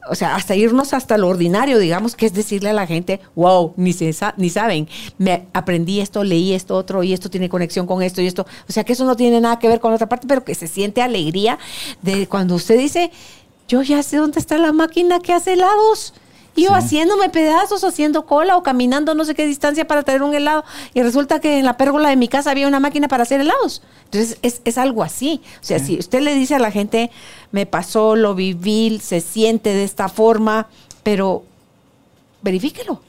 o sea, hasta irnos hasta lo ordinario, digamos, que es decirle a la gente, wow, ni, se ni saben, me aprendí esto, leí esto otro y esto tiene conexión con esto y esto. O sea, que eso no tiene nada que ver con otra parte, pero que se siente alegría de cuando usted dice, yo ya sé dónde está la máquina que hace helados. Y yo Sí. haciéndome pedazos, haciendo cola o caminando no sé qué distancia para traer un helado. Y resulta que en la pérgola de mi casa había una máquina para hacer helados. Entonces es, es algo así. O sea, si usted le dice a la gente, me pasó, lo viví, se siente de esta forma, pero verifíquelo.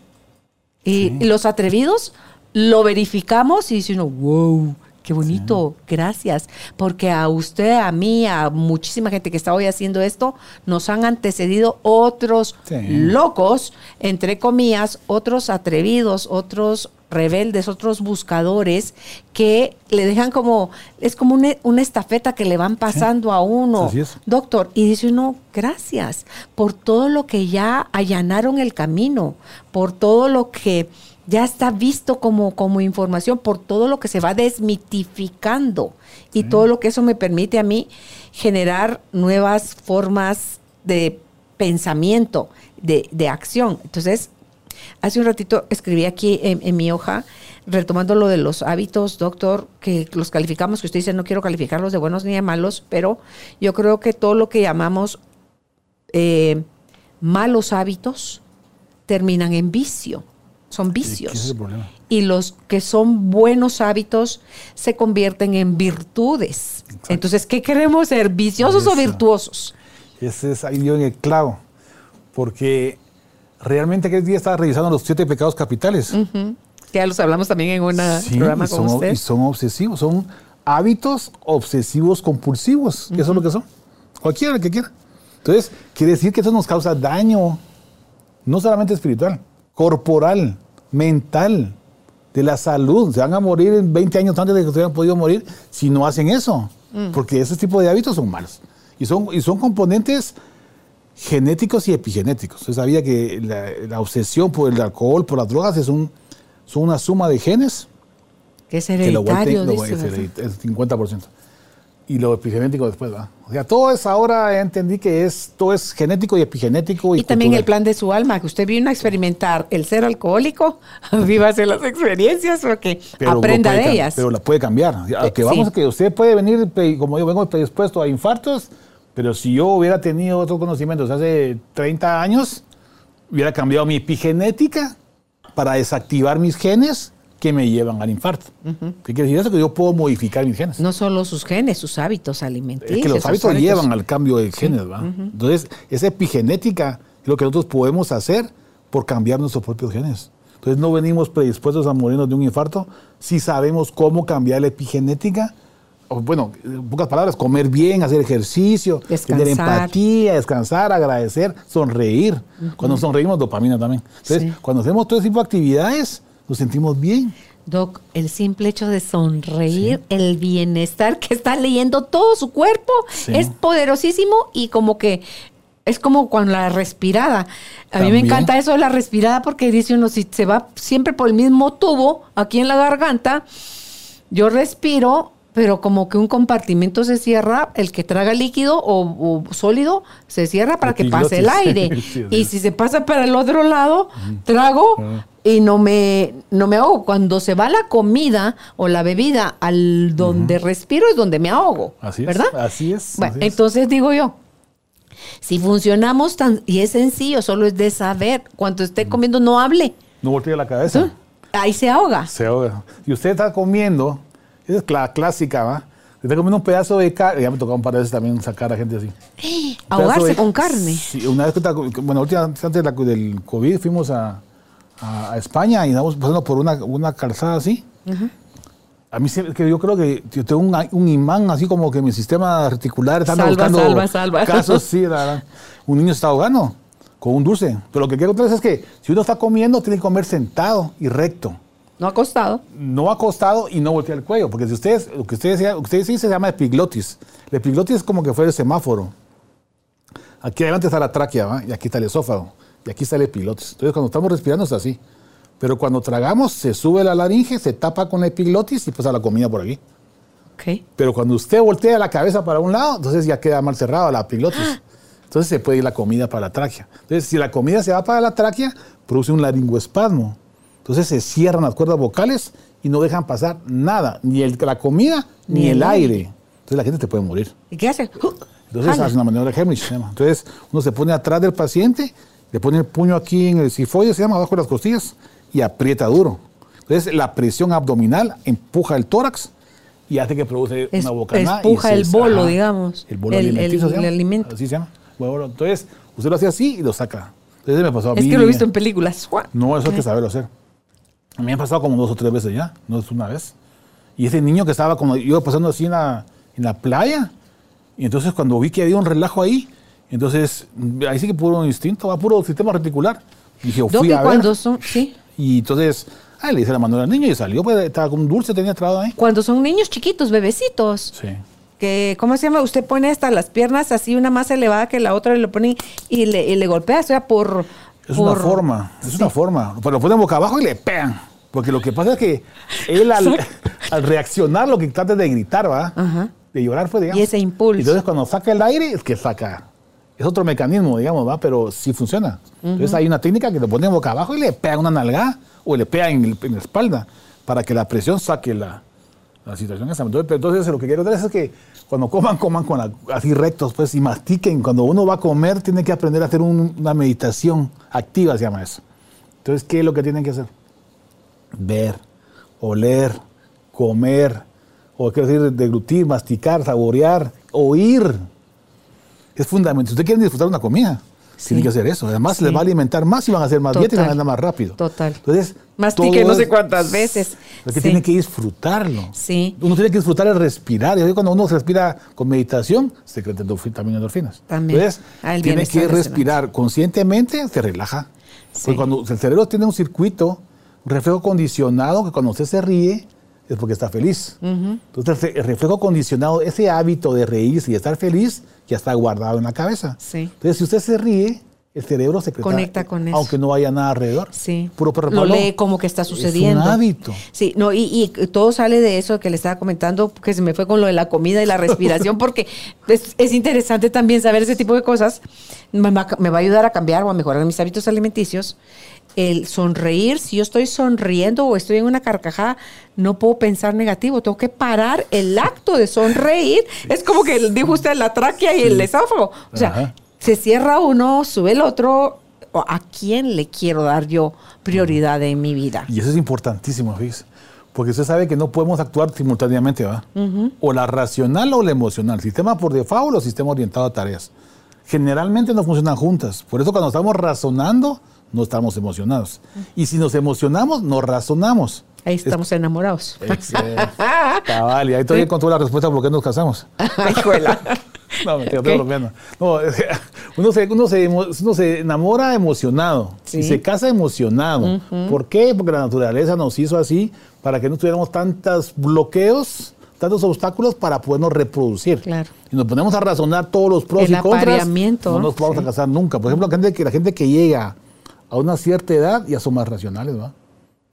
Y, los atrevidos lo verificamos y dice uno, wow, qué bonito, gracias. Porque a usted, a mí, a muchísima gente que está hoy haciendo esto, nos han antecedido otros Sí. locos, entre comillas, otros atrevidos, otros rebeldes, otros buscadores que le dejan como, es como una, una estafeta que le van pasando a uno. Doctor, y dice uno, gracias por todo lo que ya allanaron el camino, por todo lo que ya está visto como, como información, por todo lo que se va desmitificando. Y todo lo que eso me permite a mí generar nuevas formas de pensamiento, de, de acción. Entonces, hace un ratito escribí aquí en, en mi hoja, retomando lo de los hábitos, doctor, que los calificamos, que usted dice, no quiero calificarlos de buenos ni de malos, pero yo creo que todo lo que llamamos eh, malos hábitos terminan en vicio, son ¿Qué es vicios. el problema? Y los que son buenos hábitos se convierten en virtudes. Entonces, ¿qué queremos ser? ¿Viciosos o virtuosos? Ese es ahí dio en el clavo. Porque realmente aquel día estaba revisando los siete pecados capitales. Que ya los hablamos también en un Sí, programa y con son, usted. y son obsesivos, son hábitos obsesivos compulsivos, que eso es lo que son. Cualquiera que quiera. Entonces, quiere decir que eso nos causa daño, no solamente espiritual, corporal, mental, de la salud. Se van a morir en 20 años antes de que se hubieran podido morir si no hacen eso. Porque ese tipo de hábitos son malos. Y son, y son componentes genéticos y epigenéticos. Usted sabía que la, la obsesión por el alcohol, por las drogas, es un, son una suma de genes Que es que lo vuelve- hereditario, lo es 50%. Y lo epigenético después va. O sea, todo es ahora, entendí que es, todo es genético y epigenético. Y, Y también el plan de su alma, que usted vino a experimentar el ser alcohólico, vívase las experiencias porque Pero aprenda puede de ellas. Pero la puede cambiar. A Eh, que vamos sí. a que usted puede venir, como yo vengo predispuesto a infartos, pero si yo hubiera tenido otros conocimientos hace 30 años, hubiera cambiado mi epigenética para desactivar mis genes que me llevan al infarto. ¿Qué quiere decir eso? Que yo puedo modificar mis genes. no solo sus genes, sus hábitos alimenticios. Es que los sus hábitos llevan al cambio de genes, ¿va? Entonces, esa epigenética es lo que nosotros podemos hacer por cambiar nuestros propios genes. Entonces, no venimos predispuestos a morirnos de un infarto si sabemos cómo cambiar la epigenética. O, bueno, en pocas palabras, comer bien, hacer ejercicio, tener Descansar. empatía, descansar, agradecer, sonreír. Cuando sonreímos, dopamina también. Entonces, Sí. cuando hacemos todo ese tipo de actividades, nos sentimos bien. Doc, el simple hecho de sonreír, el bienestar que está leyendo todo su cuerpo Sí. es poderosísimo y como que es como con la respirada. A mí me encanta eso de la respirada porque dice uno, si se va siempre por el mismo tubo aquí en la garganta, yo respiro, pero como que un compartimento se cierra, el que traga líquido o, o sólido se cierra para que pase el aire. Sí, y si se pasa para el otro lado, trago y no me, no me ahogo. Cuando se va la comida o la bebida al donde respiro es donde me ahogo. Así es, ¿Verdad? así es, Bueno, así es. entonces digo yo, si funcionamos tan, y es sencillo, solo es de saber, cuando esté comiendo no hable, No voltee la cabeza. ahí se ahoga. Se ahoga. Y usted está comiendo, esa es la clásica, ¿va? Está comiendo un pedazo de carne, ya me tocaba un par de veces también sacar a gente así. Ahogarse de- con carne. Sí, una vez que estaba- bueno, última- antes del COVID fuimos a, a- a España y estábamos pasando por una, una calzada así. A mí que yo creo que yo tengo un, un imán así como que mi sistema reticular está Salva, buscando salva, salva. casos, sí, la. Un niño está ahogando con un dulce. Pero lo que quiero contarles es que si uno está comiendo, tiene que comer sentado y recto No acostado. no acostado y no voltear el cuello, porque si ustedes, lo que ustedes, lo que ustedes dicen se llama epiglotis. La epiglotis es como que fuera el semáforo. Aquí adelante está la tráquea, ¿va? y aquí está el esófago, y aquí está el epiglotis. Entonces cuando estamos respirando es así. Pero cuando tragamos se sube la laringe, se tapa con la epiglotis y pasa la comida por aquí. Ok. Pero cuando usted voltea la cabeza para un lado, entonces ya queda mal cerrada la epiglotis. Entonces se puede ir la comida para la tráquea. Entonces si la comida se va para la tráquea, produce un laringoespasmo. Entonces se cierran las cuerdas vocales y no dejan pasar nada, ni el- la comida ni, el aire. Entonces la gente te puede morir. ¿Y qué hace? Entonces hace una maniobra de Hemlich. Entonces uno se pone atrás del paciente, le pone el puño aquí en el sifoide, se llama abajo de las costillas, y aprieta duro. Entonces la presión abdominal empuja el tórax y hace que produce Es- una bocanada. empuja el bolo, digamos. El bolo El- alimenticio. el- llama. el alimento. Así se llama. Bueno, entonces usted lo hace así y lo saca. Entonces me pasó a Es mí. que lo he visto en películas. No, eso hay que saberlo hacer. A mí me ha pasado como dos o tres veces ya, no es una vez. Y ese niño que estaba como iba pasando así en la, en la playa, y entonces cuando vi que había un relajo ahí, entonces ahí sí que puro instinto, va puro sistema reticular. Dije, fui Doc, ¿y a ver. cuando son, sí, Y entonces, ah, le hice la mano al niño y salió, pues estaba con un dulce, tenía trabado ahí. cuando son niños chiquitos, bebecitos, Sí. que, ¿cómo se llama? Usted pone hasta las piernas así, una más elevada que la otra, y le pone y le, y le golpea, o sea, por... Es por- una forma, es una forma. Pero lo ponen boca abajo y le pegan. Porque lo que pasa es que él al, al reaccionar lo que trata de gritar, ¿va? Ajá. De llorar fue, digamos. Y ese impulso. Entonces cuando saca el aire es que saca. Es otro mecanismo, digamos, ¿va? Pero sí funciona. Entonces hay una técnica que le ponen boca abajo y le pega una nalgada o le pega en, el- la espalda para que la presión saque la, la situación esa. Entonces, lo que quiero decir es que cuando coman, coman así rectos, pues, y mastiquen. Cuando uno va a comer, tiene que aprender a hacer un- una meditación activa, se llama eso. Entonces, ¿qué es lo que tienen que hacer? Ver, oler, comer, o quiero decir, deglutir, masticar, saborear, oír. Es fundamental. Si usted quiere disfrutar una comida, Sí. tiene que hacer eso. Además, Sí. les va a alimentar más y van a hacer más dieta y van a andar más rápido. Total. Entonces, Mastique no sé cuántas veces. Es que Sí. tiene que disfrutarlo. Sí. Uno tiene que disfrutar el respirar. Y cuando uno respira con meditación, se crean también endorfinas. También. Entonces, Ah, tiene que respirar conscientemente, se relaja. Sí. Porque cuando el cerebro tiene un circuito, un reflejo condicionado, que cuando usted se ríe, es porque está feliz. Entonces, el reflejo condicionado, ese hábito de reírse y estar feliz, ya está guardado en la cabeza. Sí. Entonces, si usted se ríe, el cerebro se Conecta con eso. Aunque no haya nada alrededor. Sí. Puro perro Lo lee como que está sucediendo. Es un hábito. Sí, no, y, y todo sale de eso que le estaba comentando, que se me fue con lo de la comida y la respiración, porque es, es interesante también saber ese tipo de cosas. Me va, a- me va a ayudar a cambiar o a mejorar mis hábitos alimenticios. El sonreír, si yo estoy sonriendo o estoy en una carcajada, no puedo pensar negativo, tengo que parar el acto de sonreír. Es como que dijo usted la tráquea y el esófago. O sea, Ajá. se cierra uno, sube el otro. ¿O ¿A quién le quiero dar yo prioridad en mi vida? Y eso es importantísimo, fíjese. Porque usted sabe que no podemos actuar simultáneamente, ¿va? O la racional o la emocional. Sistema por default o sistema orientado a tareas. Generalmente no funcionan juntas. Por eso cuando estamos razonando, no estamos emocionados. Y si nos emocionamos, no razonamos. Ahí estamos enamorados. Cabal, y ahí todavía encontró la respuesta por qué nos casamos. Ay, juela. No, me estoy ¿Qué? bromeando. No, que uno se, uno, se, uno se enamora emocionado Sí. y se casa emocionado. ¿Por qué? Porque la naturaleza nos hizo así para que no tuviéramos tantos bloqueos, tantos obstáculos para podernos reproducir. Claro. Y nos ponemos a razonar todos los pros El y contras. No nos vamos sí. a casar nunca. Por ejemplo, la gente, que, la gente que llega a una cierta edad ya son más racionales, ¿va?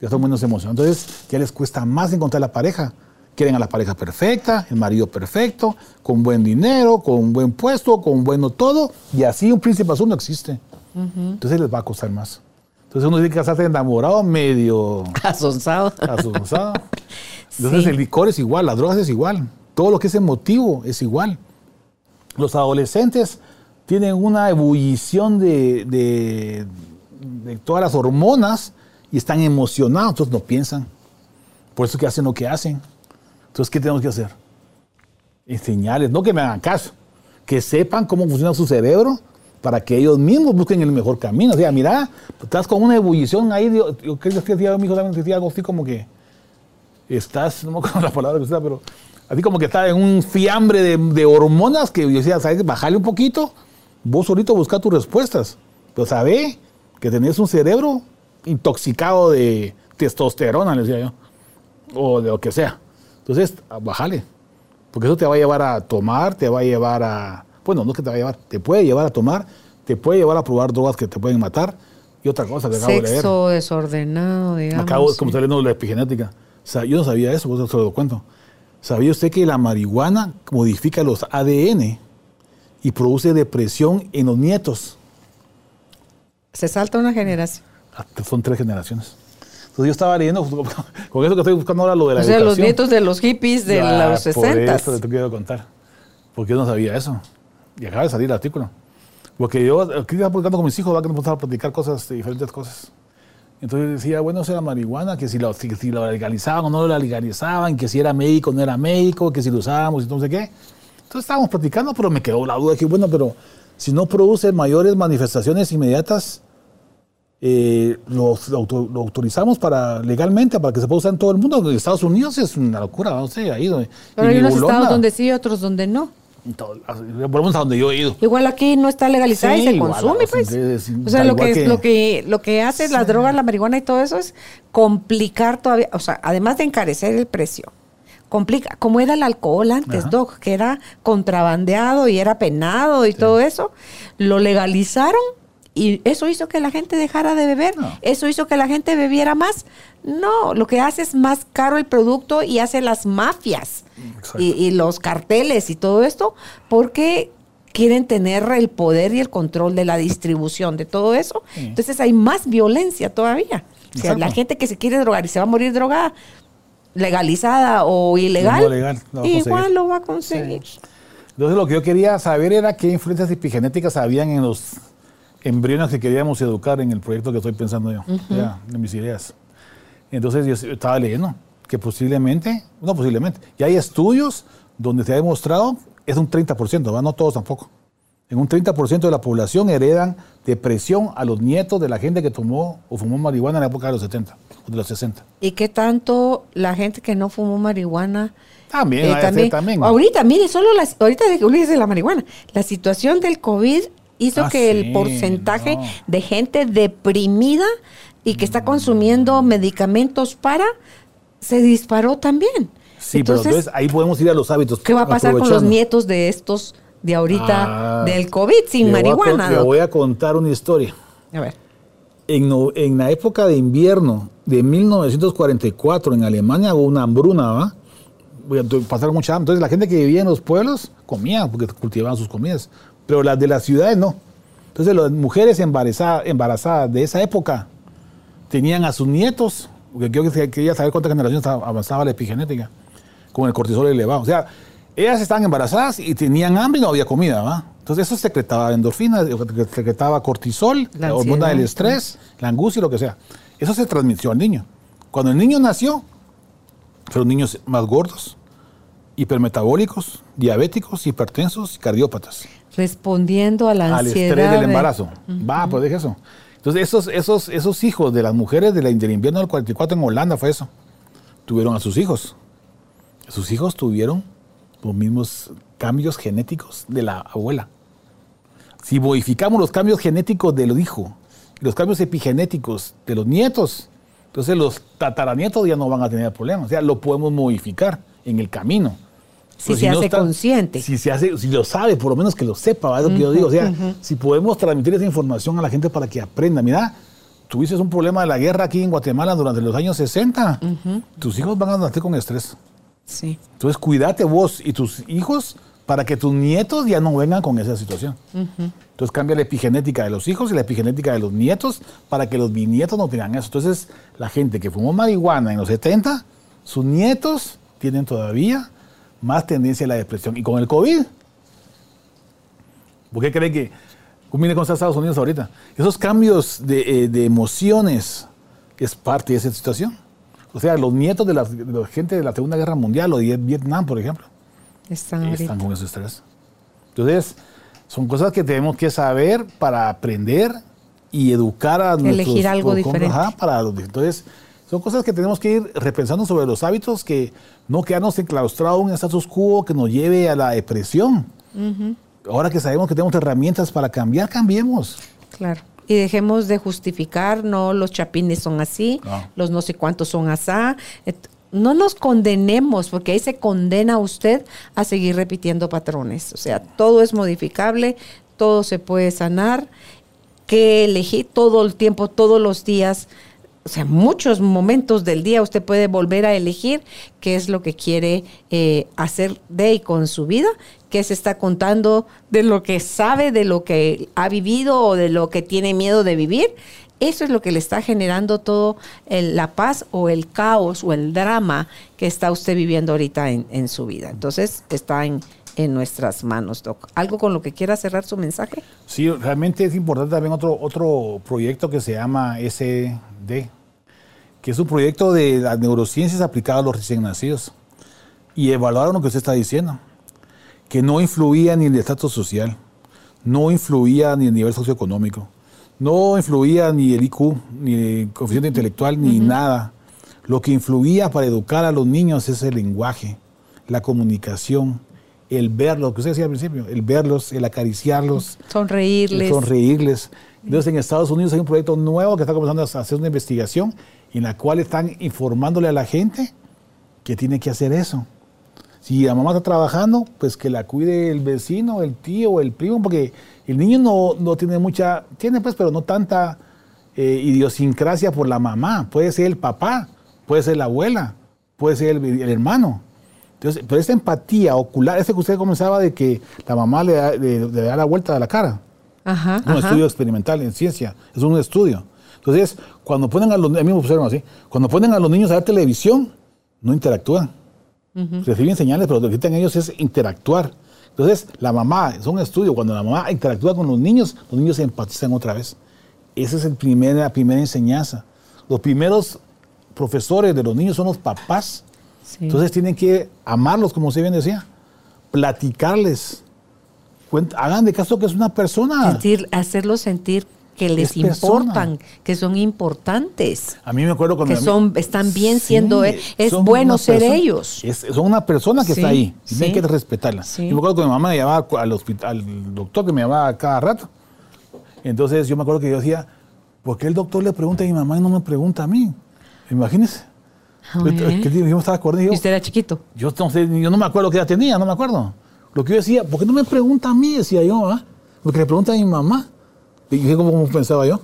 Ya son menos emocionados. Entonces ya les cuesta más encontrar la pareja. Quieren a la pareja perfecta, el marido perfecto, con buen dinero, con buen puesto, con bueno todo. Y así un príncipe azul no existe. Entonces les va a costar más. Entonces uno tiene que casarse enamorado, medio Asonsado. asustado. Entonces Sí. el licor es igual, las drogas es igual. Todo lo que es emotivo es igual. Los adolescentes tienen una ebullición de, de- de todas las hormonas y están emocionados, entonces no piensan. Por eso es que hacen lo que hacen. Entonces, ¿qué tenemos que hacer? Enseñarles, no que me hagan caso, que sepan cómo funciona su cerebro para que ellos mismos busquen el mejor camino. O sea, mira, estás con una ebullición ahí. Yo, creo que mi hijo también decía así como que estás, no me acuerdo la palabra que usaba, pero así como que está en un fiambre de, de hormonas que yo decía, ¿sabes? Bájale un poquito, vos solito busca tus respuestas. Pero sabe que tenés un cerebro intoxicado de testosterona, le decía yo, o de lo que sea. Entonces, ah, bájale, porque eso te va a llevar a tomar, te va a llevar a, bueno, no es que te va a llevar, te puede llevar a tomar, te puede llevar a probar drogas que te pueden matar y otra cosa que acabo de leer. Sexo desordenado, digamos. Acabo, como sí. está leyendo la epigenética. O sea, yo no sabía eso, eso se lo cuento. ¿Sabía usted que la marihuana modifica los ADN y produce depresión en los nietos? Se salta una generación. Hasta Son tres generaciones. Entonces yo estaba leyendo, con eso que estoy buscando ahora lo de la O sea, los educación. nietos de los hippies de Ah, los Por 60. eso te quiero contar. Porque yo no sabía eso. Y acaba de salir el artículo. Porque yo aquí estaba platicando con mis hijos, va que nos empezamos a platicar cosas, de diferentes cosas. Entonces decía, bueno, eso era marihuana, que si lo, si, si legalizaban o no lo legalizaban, que si era médico o no era médico, que si lo usábamos y no sé qué. Entonces estábamos platicando, pero me quedó la duda de que, bueno, pero si no produce mayores manifestaciones inmediatas, eh, lo, auto- lo autorizamos para legalmente para que se pueda usar en todo el mundo. En Estados Unidos es una locura, no sé, ha ido. Pero hay unos estados donde sí y otros donde no. todo- menos a donde yo he ido. Igual aquí no está legalizada Sí, y se igual, consume, pues, entonces, O sea, lo que, que- lo que lo que hace las drogas, la marihuana y todo eso es complicar todavía, o sea, además de encarecer el precio, complica, como era el alcohol antes, Ajá. Doc, que era contrabandeado y era penado y todo eso, lo legalizaron y eso hizo que la gente dejara de beber, No. eso hizo que la gente bebiera más. No, lo que hace es más caro el producto y hace las mafias y, y los carteles y todo esto porque quieren tener el poder y el control de la distribución de todo eso. Sí. Entonces hay más violencia todavía. O sea, la gente que se quiere drogar y se va a morir drogada, legalizada o ilegal, No, legal, lo igual lo va a conseguir. Entonces lo que yo quería saber era qué influencias epigenéticas habían en los embriones que queríamos educar en el proyecto que estoy pensando yo, ya, en mis ideas. Entonces yo estaba leyendo que posiblemente, no posiblemente, ya hay estudios donde se ha demostrado, es un 30%, ¿va? no todos tampoco. En un 30% de la población heredan depresión a los nietos de la gente que tomó o fumó marihuana en la época de los 70 o de los 60. ¿Y qué tanto la gente que no fumó marihuana? También, eh, hacer también. Ahorita, mire, solo las, ahorita de que de la marihuana. La situación del COVID hizo Ah, que sí, el porcentaje no. de gente deprimida y que está consumiendo medicamentos para se disparó también. Sí, pero entonces ahí podemos ir a los hábitos. ¿Qué va a pasar con los nietos de estos de ahorita Ah, del COVID sin marihuana? Doc? voy a contar una historia. A ver. En, en la época de invierno de 1944 en Alemania hubo una hambruna, ¿va? Pasaron mucha hambre. Entonces la gente que vivía en los pueblos comía porque cultivaban sus comidas, pero las de las ciudades no. Entonces las mujeres embarazadas, embarazadas de esa época tenían a sus nietos, porque yo que- quería saber cuántas generaciones avanzaba la epigenética, con el cortisol elevado. O sea, ellas estaban embarazadas y tenían hambre y no había comida, ¿va? Entonces eso secretaba endorfinas, secretaba cortisol, La la hormona del estrés, la angustia lo que sea. Eso se transmitió al niño. Cuando el niño nació, fueron niños más gordos, hipermetabólicos, diabéticos, hipertensos y cardiópatas Respondiendo a la al ansiedad. estrés del de- embarazo. Va, pues deja eso. Entonces, esos, esos, esos hijos de las mujeres de la- del invierno del 44 en Holanda fue eso. Tuvieron a sus hijos. Sus hijos tuvieron los mismos cambios genéticos de la abuela. Si modificamos los cambios genéticos del hijo y los cambios epigenéticos de los nietos, entonces los tataranietos ya no van a tener problemas. O sea, lo podemos modificar en el camino. Si Pero se hace está- consciente. Si se hace, si lo sabe, por lo menos que lo sepa, es lo que yo digo. O sea, si podemos transmitir esa información a la gente para que aprenda. Mira, tuviste un problema de la guerra aquí en Guatemala durante los años 60. Tus hijos van a nacer con estrés. Sí. Entonces, cuídate vos y tus hijos para que tus nietos ya no vengan con esa situación. Entonces, cambia la epigenética de los hijos y la epigenética de los nietos para que los bisnietos no tengan eso. Entonces, la gente que fumó marihuana en los 70, sus nietos tienen todavía más tendencia a la depresión. Y con el COVID, ¿por qué cree que, mire cómo está Estados Unidos ahorita? Esos cambios de, eh, de emociones es parte de esa situación. O sea, los nietos de la, de la gente de la Segunda Guerra Mundial o de Vietnam, por ejemplo, Están están con ese estrés. Entonces, son cosas que tenemos que saber para aprender y educar a nuestros... Elegir algo diferente. ajá, para los- entonces, son cosas que tenemos que ir repensando sobre los hábitos que no quedarnos enclaustrados en un status quo que nos lleve a la depresión. Ahora que sabemos que tenemos herramientas para cambiar, cambiemos. Claro. Y dejemos de justificar, no, los chapines son así, No. los no sé cuántos son asá. No nos condenemos, porque ahí se condena a usted a seguir repitiendo patrones. O sea, todo es modificable, todo se puede sanar, que elegir todo el tiempo, todos los días. O sea, muchos momentos del día usted puede volver a elegir qué es lo que quiere eh, hacer de y con su vida, qué se está contando de lo que sabe, de lo que ha vivido o de lo que tiene miedo de vivir. Eso es lo que le está generando todo el- la paz o el caos o el drama que está usted viviendo ahorita en, su vida. Entonces, está en, en nuestras manos, Doc. ¿Algo con lo que quiera cerrar su mensaje? Sí, realmente es importante también otro, otro proyecto que se llama SD, que es un proyecto de las neurociencias aplicadas a los recién nacidos. Y evaluaron lo que usted está diciendo, que no influía ni el estatus social, no influía ni el nivel socioeconómico, No influía ni el IQ, ni el coeficiente intelectual, ni nada. Lo que influía para educar a los niños es el lenguaje, la comunicación, el verlos, lo que usted decía al principio, el verlos, el acariciarlos. Sonreírles. El sonreírles. Entonces en Estados Unidos hay un proyecto nuevo que está comenzando a hacer una investigación en la cual están informándole a la gente que tiene que hacer eso. Si la mamá está trabajando, pues que la cuide el vecino, el tío, el primo, porque el niño no, no tiene mucha, tiene pues, pero no tanta eh, idiosincrasia por la mamá. Puede ser el papá, puede ser la abuela, puede ser el, hermano. Entonces, pero esta empatía ocular, ese que usted comenzaba de que la mamá le da, da la vuelta de la cara. Ajá, un estudio experimental en ciencia, es un estudio. Entonces, cuando ponen a los a mí me pusieron así, cuando ponen a los niños a ver televisión, no interactúan. Reciben señales, pero lo que necesitan ellos es interactuar. Entonces, la mamá, es un estudio, cuando la mamá interactúa con los niños, los niños se empatizan otra vez. Esa es el primer, la primera enseñanza. Los primeros profesores de los niños son los papás. Entonces tienen que amarlos, como usted bien decía, platicarles. hagan de caso que es una persona. Sentir, hacerlos sentir que les importan, que son importantes. A mí me acuerdo cuando... Que son, están bien siendo, e, es bueno ser ellos. son una persona que está ahí, y hay que respetarla. Yo me acuerdo que mi mamá me llamaba al, hospital, al doctor que me llamaba cada rato. Entonces yo me acuerdo que yo decía, ¿por qué el doctor le pregunta a mi mamá y no me pregunta a mí? Imagínese. Yo, me estaba acordando. ¿Y usted era chiquito? Yo no, yo no me acuerdo qué edad tenía, no me acuerdo. Lo que yo decía, ¿por qué no me pregunta a mí? Decía yo, ¿ah? Porque le pregunta a mi mamá. ¿Y cómo pensaba yo?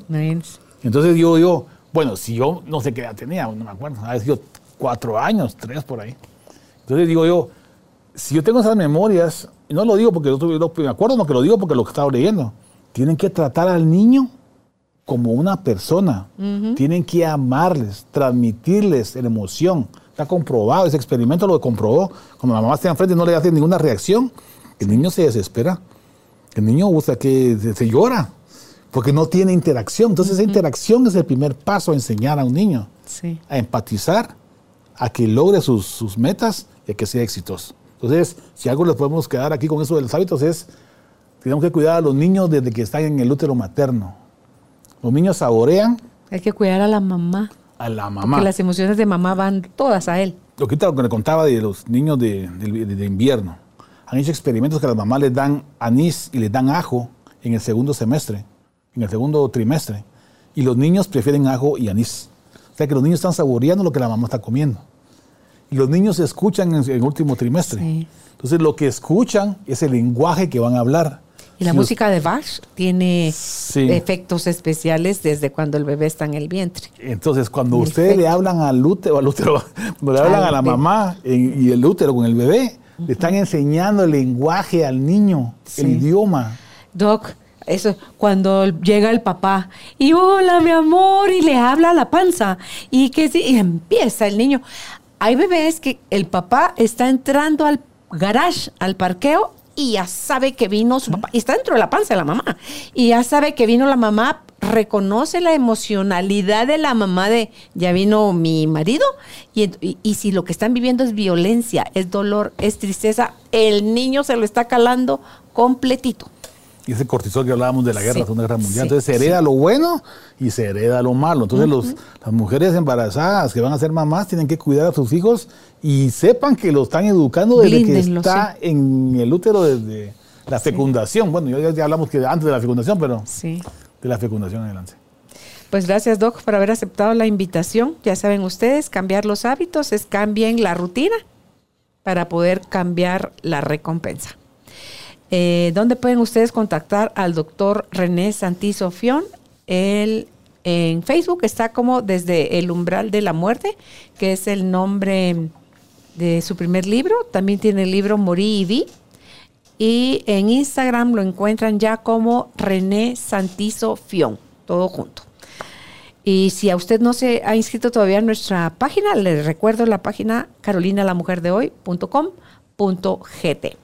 Entonces yo digo, bueno, si yo no sé qué edad tenía, no me acuerdo, ha sido cuatro años, tres por ahí. Entonces digo yo, si yo tengo esas memorias, y no lo digo porque yo me acuerdo, no que lo digo porque lo que estaba leyendo, tienen que tratar al niño como una persona, tienen que amarles, transmitirles la emoción. Está comprobado, ese experimento lo comprobó. Cuando la mamá está enfrente y no le hace ninguna reacción, el niño se desespera. El niño gusta que se llora porque no tiene interacción. Entonces, esa interacción es el primer paso a enseñar a un niño a empatizar, a que logre sus, metas y a que sea exitoso. Entonces, si algo les podemos quedar aquí con eso de los hábitos es, tenemos que cuidar a los niños desde que están en el útero materno. Los niños saborean. Hay que cuidar a la mamá. A la mamá. Porque las emociones de mamá van todas a él. Lo que, lo que le contaba de los niños de, de invierno. Han hecho experimentos que las mamás les dan anís y les dan ajo en el segundo semestre en el segundo trimestre. Y los niños prefieren ajo y anís. O sea que los niños están saboreando lo que la mamá está comiendo. Y los niños escuchan en el último trimestre. Entonces lo que escuchan es el lenguaje que van a hablar. Y la música de Bach tiene efectos especiales desde cuando el bebé está en el vientre. Entonces, cuando ustedes le hablan al útero, al útero cuando le hablan a la mamá y el útero con el bebé, le están enseñando el lenguaje al niño, el idioma. Doc, eso, cuando llega el papá y hola mi amor y le habla a la panza y que sí, y empieza el niño. Hay bebés que el papá está entrando al garage, al parqueo y ya sabe que vino su papá. Y está dentro de la panza de la mamá. Y ya sabe que vino la mamá, reconoce la emocionalidad de la mamá de ya vino mi marido. Y, y, si lo que están viviendo es violencia, es dolor, es tristeza, el niño se lo está calando completito y ese cortisol que hablábamos de la guerra, la Segunda Guerra Mundial. Entonces se hereda lo bueno y se hereda lo malo. Entonces los, las mujeres embarazadas que van a ser mamás tienen que cuidar a sus hijos y sepan que lo están educando desde que está en el útero desde la fecundación. Bueno, ya, ya, hablamos que antes de la fecundación, pero de la fecundación adelante. Pues gracias, Doc, por haber aceptado la invitación. Ya saben ustedes, cambiar los hábitos es cambien la rutina para poder cambiar la recompensa. Eh, ¿Dónde pueden ustedes contactar al doctor René Santizo Fion? Él en Facebook está como desde el umbral de la muerte, que es el nombre de su primer libro. También tiene el libro Morí y Vi. Y en Instagram lo encuentran ya como René Santizo Fion, todo junto. Y si a usted no se ha inscrito todavía en nuestra página, le recuerdo la página carolinalamujerdehoy.com.gt.